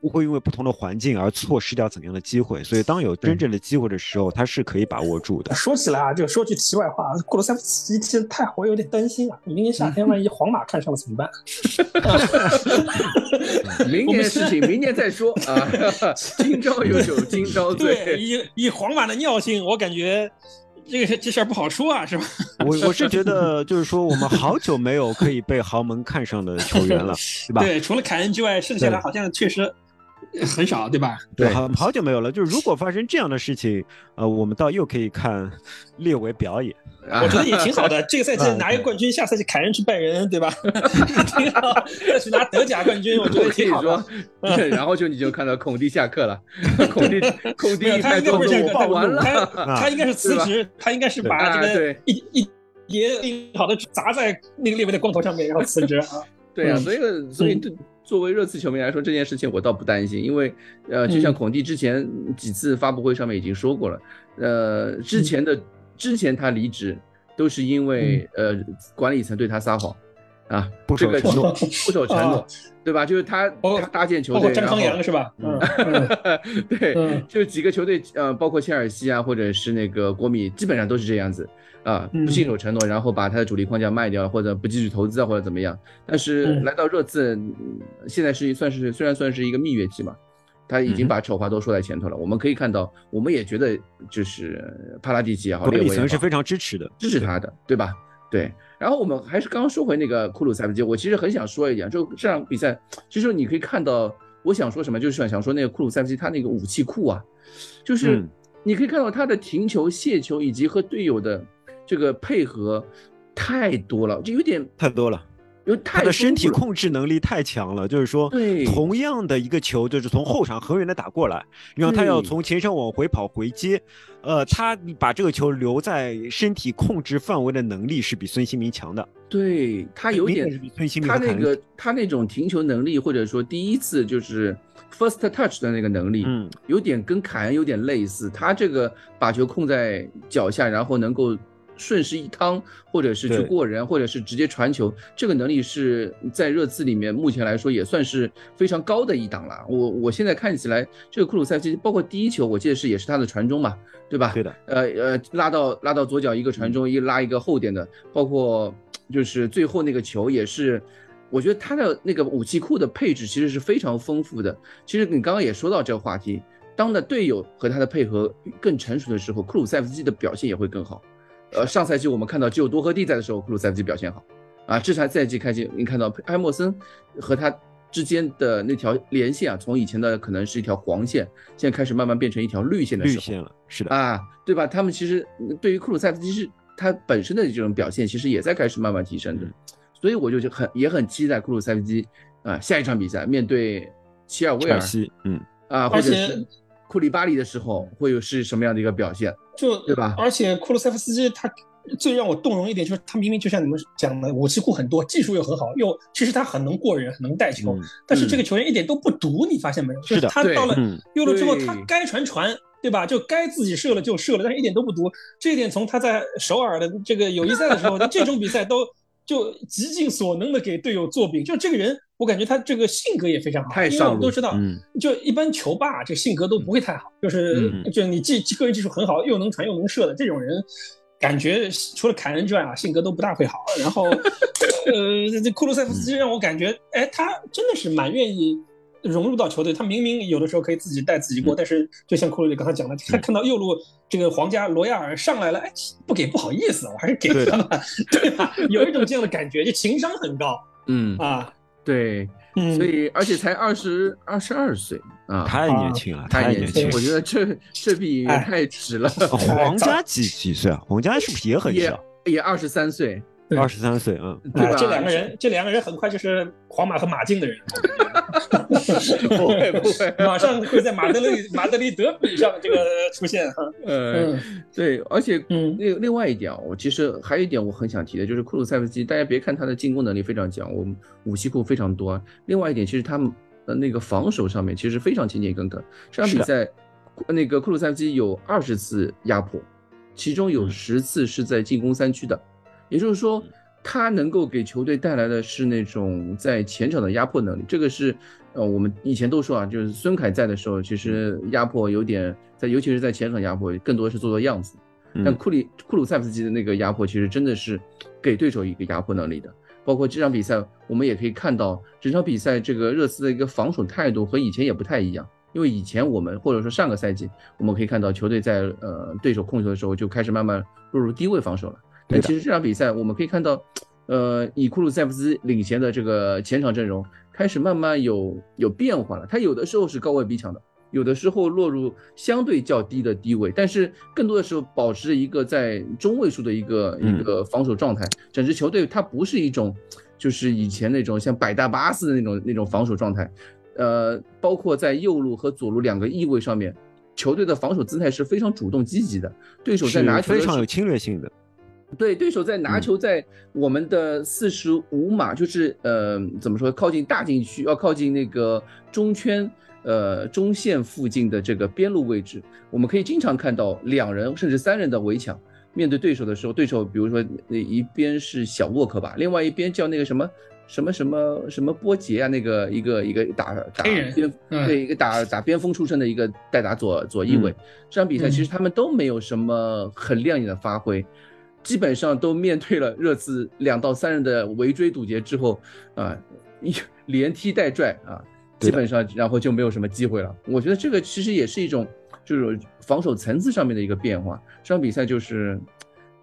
会因为不同的环境而错失掉怎样的机会。所以当有真正的机会的时候，他是可以把握住的。说起来啊，就说句题外话，库鲁塞夫斯基踢太好，我有点担心啊。明年夏天万一皇马看上了怎么办？明年的事情明年再说啊。今朝有酒今朝醉。对，以以皇马的尿性，我感觉。这个这事儿不好说啊，是吧？我我是觉得，就是说，我们好久没有可以被豪门看上的球员了，对吧？对，除了凯恩之外，剩下的好像确实很少，对吧？对，好好久没有了。就是如果发生这样的事情，呃，我们倒又可以看列维表演。我觉得也挺好的。这个赛 季拿一个冠军，下赛季凯恩去拜仁，对吧？挺好。再去拿德甲冠军，我觉得挺好的。然后就你就看到孔蒂下课了，孔蒂孔蒂他应该不是完了，他他应该是辞职，他应该是把这个一一叠好的砸在那个列维的光头上面，然后辞职啊。对啊，所以所以作为热刺球迷来说，这件事情我倒不担心，因为呃，就像孔蒂之前几次发布会上面已经说过了，呃，之前的。之前他离职都是因为呃管理层对他撒谎，啊不守承诺不守承诺，对吧？就是他他搭建球队，张康阳是吧？嗯，对，就几个球队呃，包括切尔西啊，或者是那个国米，基本上都是这样子啊，不信守承诺，然后把他的主力框架卖掉，或者不继续投资啊，或者怎么样。但是来到热刺，现在是算是虽然算是一个蜜月期嘛。他已经把丑话都说在前头了。我们可以看到，我们也觉得就是帕拉蒂奇也好，管理层是非常支持的，支持他的，对吧？对。然后我们还是刚刚说回那个库鲁塞夫斯基，我其实很想说一点，就这场比赛，其实你可以看到，我想说什么，就是想说那个库鲁塞夫斯基他那个武器库啊，就是你可以看到他的停球、卸球以及和队友的这个配合太多了，就有点太多了。因为他的身体控制能力太强了，就是说，同样的一个球，就是从后场很远的打过来，然后他要从前场往回跑回接，呃，他把这个球留在身体控制范围的能力是比孙兴民强的。对他有点，他那个他那种停球能力，或者说第一次就是 first touch 的那个能力，嗯，有点跟凯恩有点类似。他这个把球控在脚下，然后能够。顺势一趟，或者是去过人，或者是直接传球，这个能力是在热刺里面目前来说也算是非常高的一档了。我我现在看起来，这个库鲁塞夫斯基，包括第一球，我记得是也是他的传中嘛，对吧？对的。呃呃，拉到拉到左脚一个传中，一拉一个后点的，包括就是最后那个球也是，我觉得他的那个武器库的配置其实是非常丰富的。其实你刚刚也说到这个话题，当的队友和他的配合更成熟的时候，库鲁塞夫斯基的表现也会更好。呃，上赛季我们看到只有多赫蒂在的时候，库鲁塞夫斯基表现好，啊，这场赛季开始，你看到埃默森和他之间的那条连线啊，从以前的可能是一条黄线，现在开始慢慢变成一条绿线的时候，绿线了，是的。啊，对吧？他们其实对于库鲁塞夫斯基是他本身的这种表现，其实也在开始慢慢提升的，所以我就就很也很期待库鲁塞夫斯基啊下一场比赛面对齐尔维尔，嗯。啊，或者是库里巴里的时候会有是什么样的一个表现？就对吧？而且库鲁塞夫斯基他最让我动容一点就是他明明就像你们讲的武器库很多，技术又很好，又其实他很能过人，很能带球。但是这个球员一点都不毒，你发现没有？是的。他到了右路之后，他该传传，对吧？就该自己射了就射了，但是一点都不毒。这一点从他在首尔的这个友谊赛的时候，这种比赛都就极尽所能的给队友做饼。就这个人。我感觉他这个性格也非常好，因为我们都知道，就一般球霸这性格都不会太好，就是就你技个人技术很好，又能传又能射的这种人，感觉除了凯恩之外啊，性格都不大会好。然后，呃，这库鲁塞夫斯基让我感觉，哎，他真的是蛮愿意融入到球队。他明明有的时候可以自己带自己过，但是就像库鲁里刚才讲的，他看到右路这个皇家罗亚尔上来了，哎，不给不好意思，我还是给他吧，对吧？有一种这样的感觉，就情商很高，嗯啊。对，所以而且才二十二十二岁啊，太年轻了，太年轻。我觉得这这笔太值了。皇家几几岁啊？皇家是不是也很小？也二十三岁。二十三岁，啊，对吧？这两个人，这两个人很快就是皇马和马竞的人，不 会不会，马上会在马德里马德里德比上这个出现哈。呃，对，而且嗯，另另外一点啊，我其实还有一点我很想提的，就是库鲁塞夫斯基，大家别看他的进攻能力非常强，我们武器库非常多。另外一点，其实他们呃那个防守上面其实非常勤勤恳恳。这场比赛，那个库鲁塞夫斯基有二十次压迫，其中有十次是在进攻三区的。也就是说，他能够给球队带来的是那种在前场的压迫能力，这个是呃我们以前都说啊，就是孙凯在的时候，其实压迫有点在，尤其是在前场压迫，更多是做做样子。但库里库鲁塞夫斯基的那个压迫，其实真的是给对手一个压迫能力的。包括这场比赛，我们也可以看到，整场比赛这个热刺的一个防守态度和以前也不太一样。因为以前我们或者说上个赛季，我们可以看到球队在呃对手控球的时候就开始慢慢落入低位防守了。但其实这场比赛我们可以看到，呃，以库鲁塞夫斯领衔的这个前场阵容开始慢慢有有变化了。他有的时候是高位逼抢的。有的时候落入相对较低的低位，但是更多的时候保持着一个在中位数的一个一个防守状态。整支球队它不是一种，就是以前那种像百大巴斯的那种那种防守状态。呃，包括在右路和左路两个翼位上面，球队的防守姿态是非常主动积极的。对手在拿球非常有侵略性的。对，对手在拿球在我们的四十五码，就是呃怎么说，靠近大禁区，要靠近那个中圈。呃，中线附近的这个边路位置，我们可以经常看到两人甚至三人的围抢。面对对手的时候，对手比如说那一边是小沃克吧，另外一边叫那个什么什么什么什么波杰啊，那个一个一个打打边对一个打打边锋出身的一个代打左左翼位。这场比赛其实他们都没有什么很亮眼的发挥，基本上都面对了热刺两到三人的围追堵截之后啊，一连踢带拽啊。基本上，然后就没有什么机会了。我觉得这个其实也是一种，就是防守层次上面的一个变化。这场比赛就是，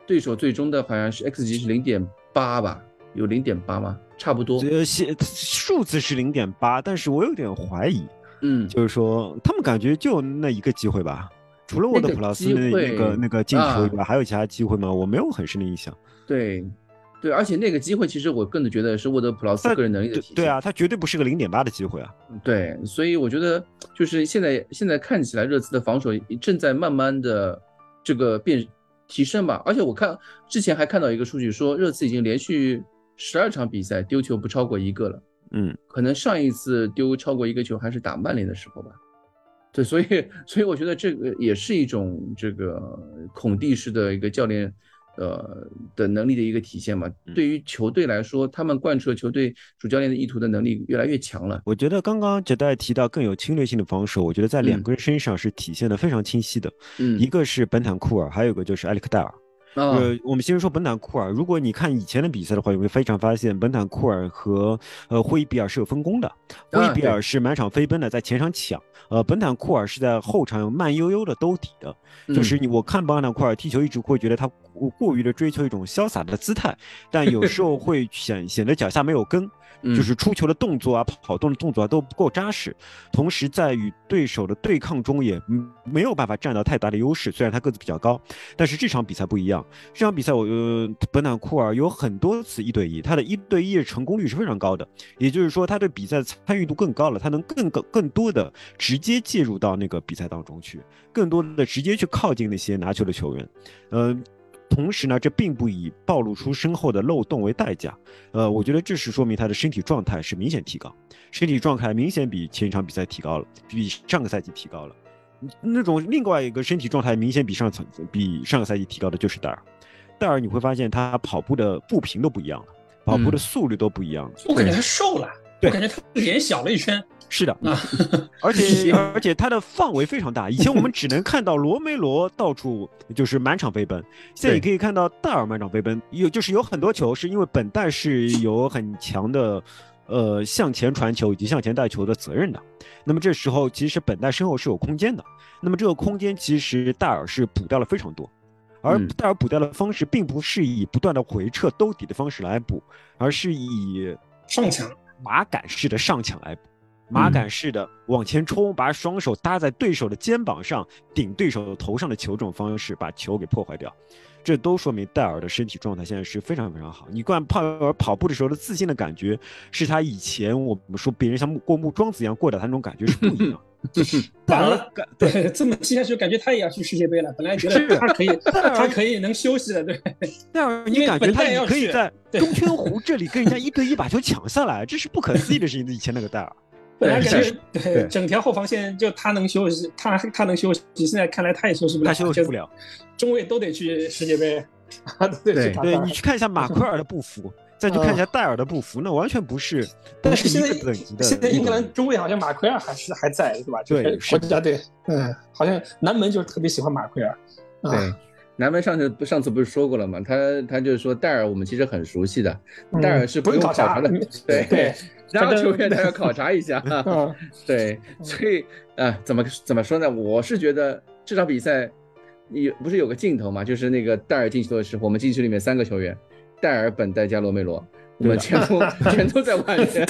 对手最终的好像是 xg 是零点八吧？有零点八吗？差不多。数字是零点八，但是我有点怀疑。嗯，就是说他们感觉就那一个机会吧？除了沃德普拉斯那那个那个进球以外，还有其他机会吗？我没有很深的印象。对。对，而且那个机会其实我更的觉得是沃德普劳斯个人能力的体现。对啊，他绝对不是个零点八的机会啊。对，所以我觉得就是现在现在看起来热刺的防守正在慢慢的这个变提升吧。而且我看之前还看到一个数据说，热刺已经连续十二场比赛丢球不超过一个了。嗯，可能上一次丢超过一个球还是打曼联的时候吧。对，所以所以我觉得这个也是一种这个孔蒂式的一个教练。呃的能力的一个体现嘛，对于球队来说，他们贯彻球队主教练的意图的能力越来越强了。我觉得刚刚杰代提到更有侵略性的防守，我觉得在两个人身上是体现的非常清晰的。嗯，一个是本坦库尔，还有一个就是埃里克戴尔。呃，我们先说本坦库尔。如果你看以前的比赛的话，有没有非常发现本坦库尔和呃霍伊比尔是有分工的？霍伊比尔是满场飞奔的，在前场抢。呃，本坦库尔是在后场慢悠悠的兜底的。就是你我看本坦库尔踢球，一直会觉得他过于的追求一种潇洒的姿态，但有时候会显显得脚下没有根。就是出球的动作啊，跑动的动作啊都不够扎实，同时在与对手的对抗中也没有办法占到太大的优势。虽然他个子比较高，但是这场比赛不一样。这场比赛我本坦库尔有很多次一对一，他的一对一成功率是非常高的。也就是说，他对比赛参与度更高了，他能更更更多的直接介入到那个比赛当中去，更多的直接去靠近那些拿球的球员。嗯。同时呢，这并不以暴露出身后的漏洞为代价。呃，我觉得这是说明他的身体状态是明显提高，身体状态明显比前一场比赛提高了，比上个赛季提高了。那种另外一个身体状态明显比上层比上个赛季提高的就是戴尔。戴尔你会发现他跑步的步频都不一样了，跑步的速率都不一样了。我感觉他瘦了，我感觉他脸小了一圈。是的，啊 而且 而且他的范围非常大。以前我们只能看到罗梅罗到处就是满场飞奔，现在也可以看到戴尔满场飞奔。有就是有很多球是因为本代是有很强的，呃向前传球以及向前带球的责任的。那么这时候其实本代身后是有空间的。那么这个空间其实戴尔是补掉了非常多，而戴尔补掉的方式并不是以不断的回撤兜底的方式来补，而是以上抢马杆式的上抢来补。马杆式的往前冲，把双手搭在对手的肩膀上，顶对手头上的球，这种方式把球给破坏掉，这都说明戴尔的身体状态现在是非常非常好。你看泡尔跑步的时候的自信的感觉，是他以前我们说别人像过木桩子一样过的他那种感觉是不一样。完了，对，这么踢下去，感觉他也要去世界杯了。本来觉得他可以，他可以能休息了，对。戴尔，你感觉他也可以在中圈湖这里跟人家一对一把球抢下来，这是不可思议的事情。以前那个戴尔。本来感觉对整条后防线就他能休息，他他能休息，现在看来他也休息不了，他休息不了，中卫都得去世界杯。啊，对对你去看一下马奎尔的步幅，再去看一下戴尔的不服，那完全不是，但是现在个等级的。现在英格兰中卫好像马奎尔还是还在，是吧？对就是国家队，嗯，好像南门就特别喜欢马奎尔。啊对，南门上次上次不是说过了吗？他他就是说戴尔我们其实很熟悉的，嗯戴尔是不用考察的，对对，然后球员他要考察一下，嗯，对，所以呃，怎么怎么说呢？我是觉得这场比赛有不是有个镜头嘛，就是那个戴尔进球的时候，我们禁区里面三个球员，戴尔、本戴加罗梅罗。我们全都 全都在外面，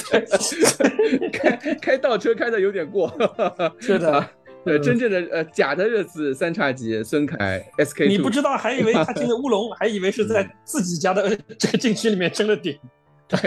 开开倒车开的有点过，是的啊，对，嗯真正的呃假的热刺三叉戟孙凯 SK，你不知道，还以为他进 了乌龙，还以为是在自己家的这个禁区里面争了点。对，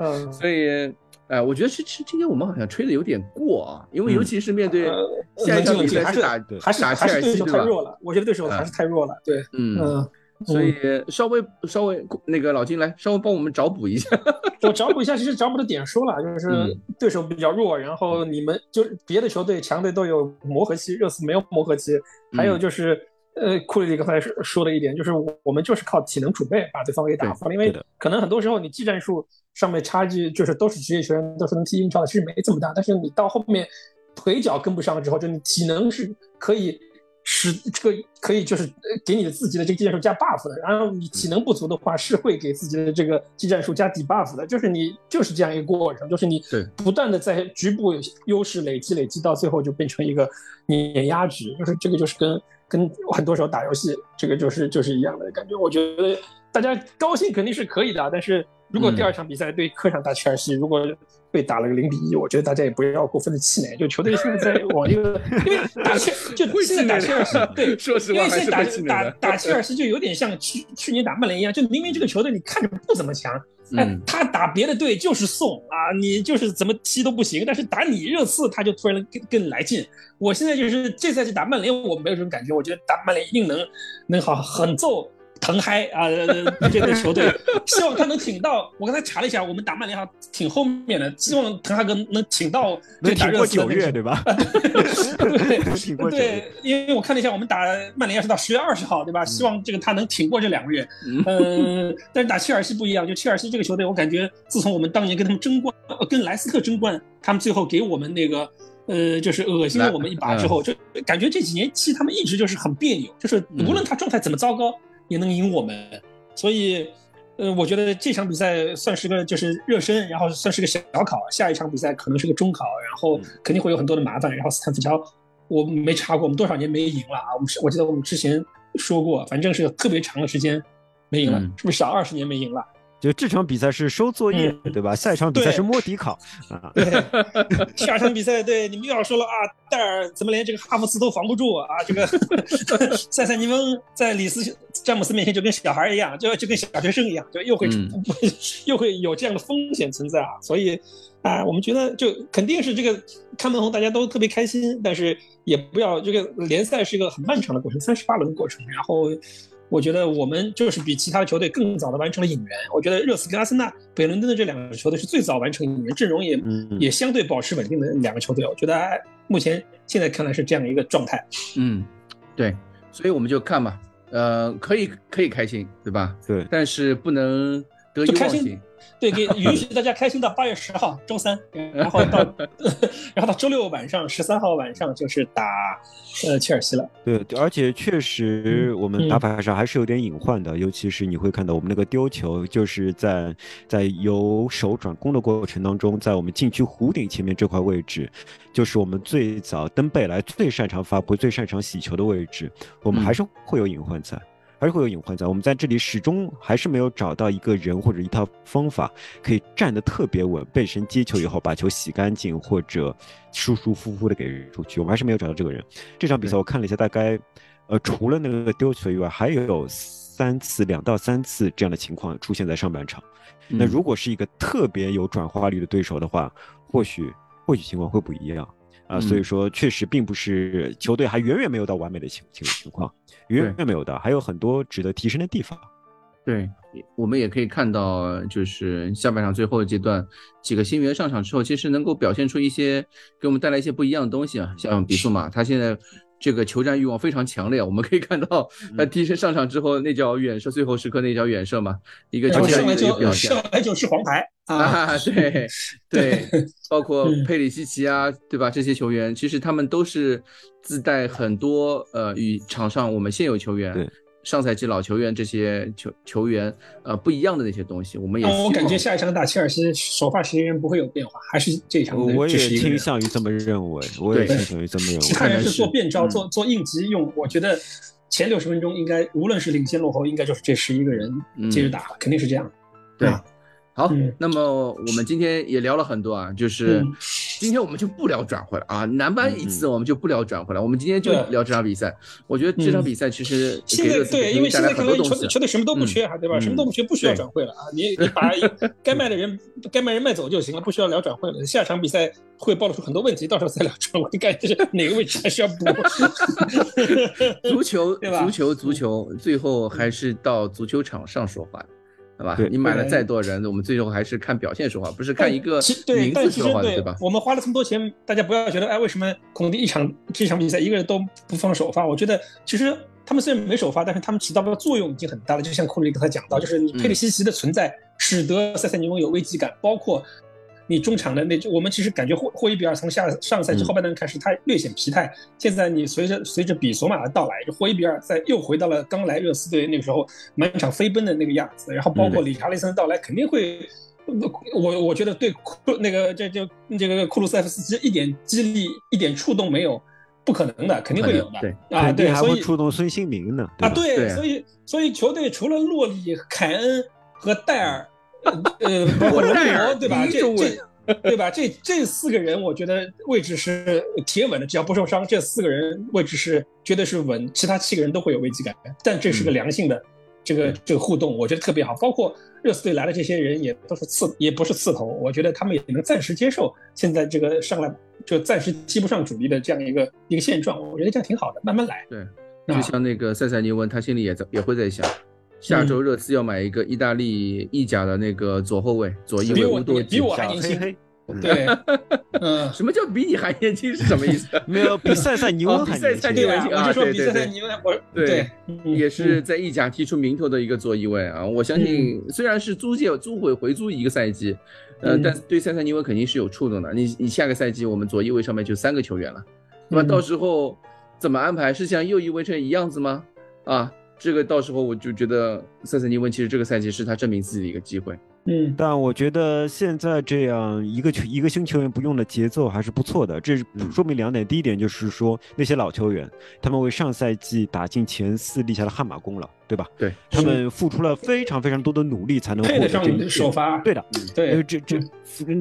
嗯，所以呃，我觉得是是今天我们好像吹的有点过啊，因为尤其是面对呃下一场比赛是打对还是打切尔还是对手西对吧？太弱了，我觉得对手还是太弱了。对，嗯，嗯，所以稍微稍微那个老金来稍微帮我们找补一下，我找补一下，其实找补的点说了，就是嗯。对手比较弱，然后你们就是别的球队强队都有磨合期，热刺没有磨合期，还有就是。呃，库里里刚才说说的一点，就是我我们就是靠体能储备把对方给打服了，因为可能很多时候你技战术上面差距就是都是职业球员，都是能踢英超的，其实没这么大，但是你到后面腿脚跟不上了之后，就你体能是可以使这个可以就是呃给你的自己的这个技战术加 buff 的，然后你体能不足的话是会给自己的这个技战术加 debuff 的，就是你就是这样一个过程，就是你对不断的在局部优势累积累积到最后就变成一个碾压值，就是这个就是跟跟很多时候打游戏这个就是就是一样的感觉。我觉得大家高兴肯定是可以的，但是如果第二场比赛对客场打切尔西，如果被打了个零比一，我觉得大家也不要过分的气馁。就球队现在在往一个，因为打切就现在 打切尔西，对，说实话因为现在打打打切尔西就有点像去去年打曼联一样，就明明这个球队你看着不怎么强，哎嗯，他打别的队就是送啊，你就是怎么踢都不行，但是打你热刺他就突然更更来劲。我现在就是这赛季打曼联，我没有这种感觉，我觉得打曼联一定能能好很揍。滕嗨啊，呃这个球队，希望他能挺到。我刚才查了一下，我们打曼联还挺后面的，希望滕哈格能挺到这能挺过个打热刺的九月，那个对吧？对，因为我看了一下，我们打曼联要是到十月二十号，对吧？希望这个他能挺过这两个月。嗯，但是打切尔西不一样，就切尔西这个球队，我感觉自从我们当年跟他们争冠，呃跟莱斯特争冠，他们最后给我们那个。呃，就是恶心了我们一把之后，就感觉这几年期他们一直就是很别扭，就是无论他状态怎么糟糕，也能赢我们。所以，呃，我觉得这场比赛算是个就是热身，然后算是个小考，下一场比赛可能是个中考，然后肯定会有很多的麻烦。然后斯坦福桥我没查过，我们多少年没赢了啊？我们是我记得我们之前说过，反正是特别长的时间没赢了，嗯是不是少二十年没赢了？就这场比赛是收作业，嗯对吧？下一场比赛是摸底考 啊。对，下场比赛对你们又要说了啊，戴尔怎么连这个哈弗斯都防不住啊？这个塞塞尼翁在里斯詹姆斯面前就跟小孩一样，就就跟小学生一样，就又会、嗯 又会有这样的风险存在啊。所以啊，我们觉得就肯定是这个看门红大家都特别开心，但是也不要这个联赛是一个很漫长的过程，三十八轮的过程，然后。我觉得我们就是比其他的球队更早的完成了引援。我觉得热刺跟阿森纳、北伦敦的这两个球队是最早完成引援，阵容也、嗯也相对保持稳定的两个球队。我觉得哎目前现在看来是这样一个状态。嗯，对，所以我们就看嘛，呃，可以可以开心，对吧？对，但是不能得意就开心忘形。对，给允许大家开心到八月十号周三，然后到 然后到周六晚上十三号晚上就是打呃切尔西了。对，而且确实嗯我们打法上还是有点隐患的，尤其是你会看到我们那个丢球，就是在在由守转攻的过程当中，在我们禁区弧顶前面这块位置，就是我们最早登贝莱最擅长发挥、最擅长洗球的位置，我们嗯还是会有隐患在。还是会有隐患在，我们在这里始终还是没有找到一个人或者一套方法，可以站得特别稳，背身接球以后把球洗干净，或者舒舒服服的给出去。我们还是没有找到这个人。这场比赛我看了一下，大概呃除了那个丢球以外，还有三次两到三次这样的情况出现在上半场。那嗯如果是一个特别有转化率的对手的话，或许或许情况会不一样啊。所以嗯说，确实并不是球队还远远没有到完美的情情情况，远远没有到，还有很多值得提升的地方。对，我们也可以看到，就是下半场最后的阶段，几个新员上场之后，其实能够表现出一些给我们带来一些不一样的东西啊。像比苏马，他现在这个求战欲望非常强烈。我们可以看到，他第一次上场之后那脚远射，最后时刻那脚远射嘛，一个球战欲的表现。上来就是黄牌啊！对对，包括佩里西奇啊，对吧？这些球员其实他们都是自带很多呃与场上我们现有球员。上赛季老球员这些球球员，呃，不一样的那些东西，我们也。我感觉下一场打切尔西，首发十一人不会有变化，还是这场。我也倾向于这么认为，我也倾向于这么认为。其他人是做变招、做做应急用。我觉得前六十分钟应该，无论是领先落后，应该就是这十一个人接着打，肯定是这样。对。好，那么我们今天也聊了很多啊，就是今天我们就不聊转会了啊，南班一次我们就不聊转会了，我们今天就聊这场比赛。我觉得这场比赛其实现在对，因为现在可能球队球队什么都不缺哈，对吧？什么都不缺，不需要转会了啊，你你把该卖的人该卖人卖走就行了，不需要聊转会了。下场比赛会暴露出很多问题，到时候再聊转会，感觉哪个位置还需要补。足球，足球，足球，最后还是到足球场上说话。好吧，你买了再多人，我们最后还是看表现说话，不是看一个名字说话，对吧？我们花了这么多钱，大家不要觉得，哎，为什么孔蒂一场这场比赛一个人都不放首发？我觉得其实他们虽然没首发，但是他们起到的作用已经很大了。就像库里刚才讲到，就是你佩里西奇的存在，使得塞塞尼翁有危机感，包括。你中场的那，我们其实感觉霍霍伊比尔从下上个赛季后半段开始，他略显疲态。现在你随着随着比索马的到来，就霍伊比尔在又回到了刚来热刺队那个时候满场飞奔的那个样子。然后包括理查利森的到来，肯定会，我我觉得对库那个这就这个库鲁塞夫斯基一点激励一点触动没有，不可能的，肯定会有的。对啊，对，还会触动孙兴民呢。啊，对，所以所以球队除了洛里、凯恩和戴尔。呃，包括罗密欧，对吧？这这，对吧？这这四个人，我觉得位置是铁稳的，只要不受伤，这四个人位置是绝对是稳。其他七个人都会有危机感，但这是个良性的这个这个互动，我觉得特别好。包括热刺队来的这些人也都是刺，也不是刺头，我觉得他们也能暂时接受现在这个上来就暂时踢不上主力的这样一个一个现状，我觉得这样挺好的，慢慢来。对，就像那个塞塞尼文，他心里也在也会在想。下周热刺要买一个意大利意甲的那个左后卫，左翼卫乌多比我还年轻。对，嗯，什么叫比你还年轻是什么意思？没有比赛赛尼翁还年轻。对啊，我就说比赛赛尼翁，我对，也是在意甲踢出名头的一个左翼卫啊。我相信，虽然是租借租回回租一个赛季，呃，但对赛赛尼翁肯定是有触动的。你你下个赛季我们左翼卫上面就三个球员了，那么到时候怎么安排？是像右翼卫这一样子吗？啊？这个到时候我就觉得塞塞尼文其实这个赛季是他证明自己的一个机会。嗯，但我觉得现在这样一个球一个新球员不用的节奏还是不错的。这说明两点，第一点就是说那些老球员，他们为上赛季打进前四立下了汗马功劳，对吧？对，他们付出了非常非常多的努力才能获得上首发。对的，对，这这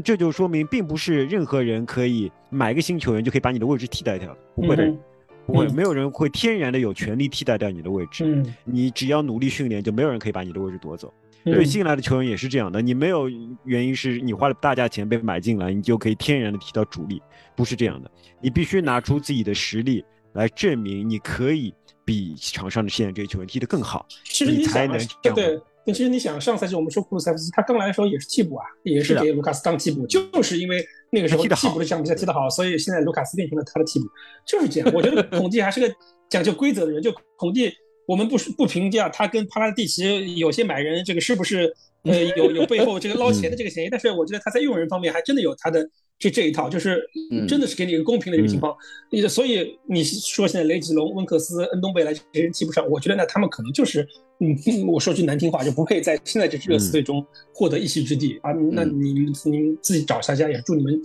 这就说明并不是任何人可以买个新球员就可以把你的位置替代掉，不会的。不会，没有人会天然的有权利替代掉你的位置。嗯，你只要努力训练，就没有人可以把你的位置夺走。对新来的球员也是这样的，你没有原因是你花了大价钱被买进来，你就可以天然的提到主力，不是这样的。你必须拿出自己的实力来证明你可以比场上的现在这些球员踢得更好，你才能对。其实你想，上赛季我们说库鲁塞夫斯基，他刚来的时候也是替补啊，也是给卢卡斯当替补，就是因为那个时候替补的这场比赛踢得好，所以现在卢卡斯变成了他的替补，就是这样。我觉得孔蒂还是个讲究规则的人，就孔蒂，我们不不评价他跟帕拉蒂奇有些买人这个是不是呃有有背后这个捞钱的这个嫌疑，但是我觉得他在用人方面还真的有他的。这这一套就是真的是给你一个公平的一个情况，你的所以你说现在雷吉隆、温克斯、恩东贝莱这些人踢不上，我觉得那他们可能就是嗯，我说句难听话，就不配在现在这支热刺队中获得一席之地。啊。那你你自己找下家也祝你们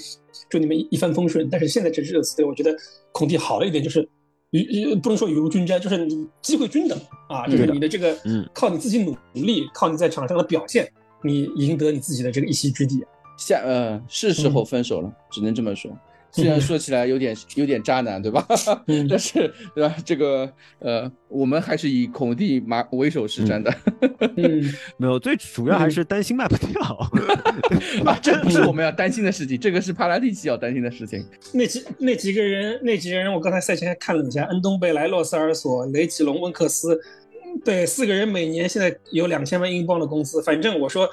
祝你们一帆风顺。但是现在这支热刺队，我觉得孔蒂好了一点，就是雨不能说雨露均沾，就是你机会均等。啊，就是你的这个靠你自己努力，靠你在场上的表现，你赢得你自己的这个一席之地。下呃是时候分手了，只能这么说。虽然说起来有点有点渣男，对吧？但是对吧？这个呃，我们还是以孔蒂马为首是真的。嗯，没有，最主要还是担心卖不掉。啊，这不是我们要担心的事情，这个是帕拉蒂奇要担心的事情。那几那几个人，那几个人，我刚才赛前还看了一下，恩东贝莱、洛塞尔索、雷吉隆、温克斯，对，四个人每年现在有两千万英镑的工资。反正我说。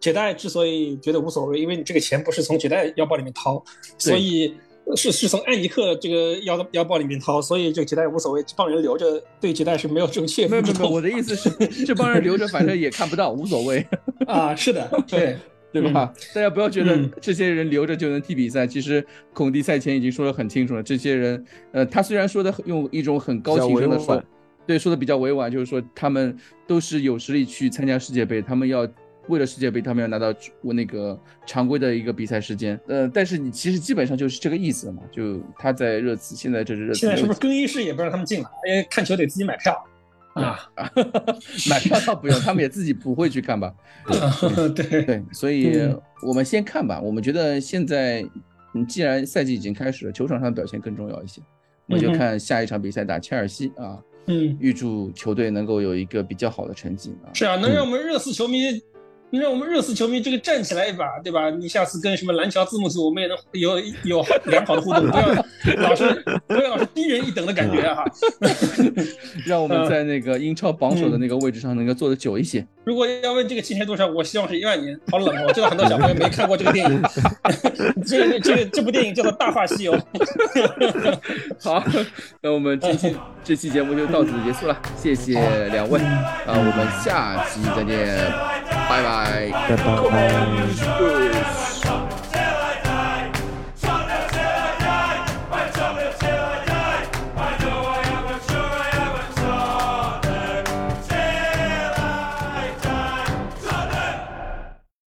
绝代之所以觉得无所谓，因为你这个钱不是从绝代腰包里面掏，所以是是从艾尼克这个腰腰包里面掏，所以这个杰代无所谓，这帮人留着对杰代是没有这种切没有没有，我的意思是，这帮人留着，反正 也看不到，无所谓，啊，是的，对，对吧？大家不要觉得嗯这些人留着就能踢比赛，其实孔蒂赛前已经说得很清楚了，这些人，呃，他虽然说的用一种很高情商的说比较委婉，对，说的比较委婉，就是说他们都是有实力去参加世界杯，他们要。为了世界杯，他们要拿到我那个常规的一个比赛时间，呃，但是你其实基本上就是这个意思了嘛。就他在热刺，现在这是热刺现在是不是更衣室也不让他们进了？因为看球得自己买票啊。买票倒不用，他们也自己不会去看吧？对，对，所以嗯我们先看吧。我们觉得现在，你，既然赛季已经开始了，球场上表现更重要一些。我们就看下一场比赛打切尔西啊，嗯，预祝球队能够有一个比较好的成绩啊。是啊，能让我们热刺球迷，能让我们热刺球迷这个站起来一把，对吧？你下次跟什么蓝桥字幕组，我们也能有有良好的互动，不要 老是不要老是低人一等的感觉啊！哈。让我们在那个英超榜首的那个位置上能够坐得久一些。如果要问这个期限多少，我希望是一万年。好冷哦！我知道很多小朋友没看过这个电影，这个这个这部电影叫做《大话西游》。好，那我们这期这期节目就到此结束了，谢谢两位啊，我们下期再见，拜拜。拜拜。Cheers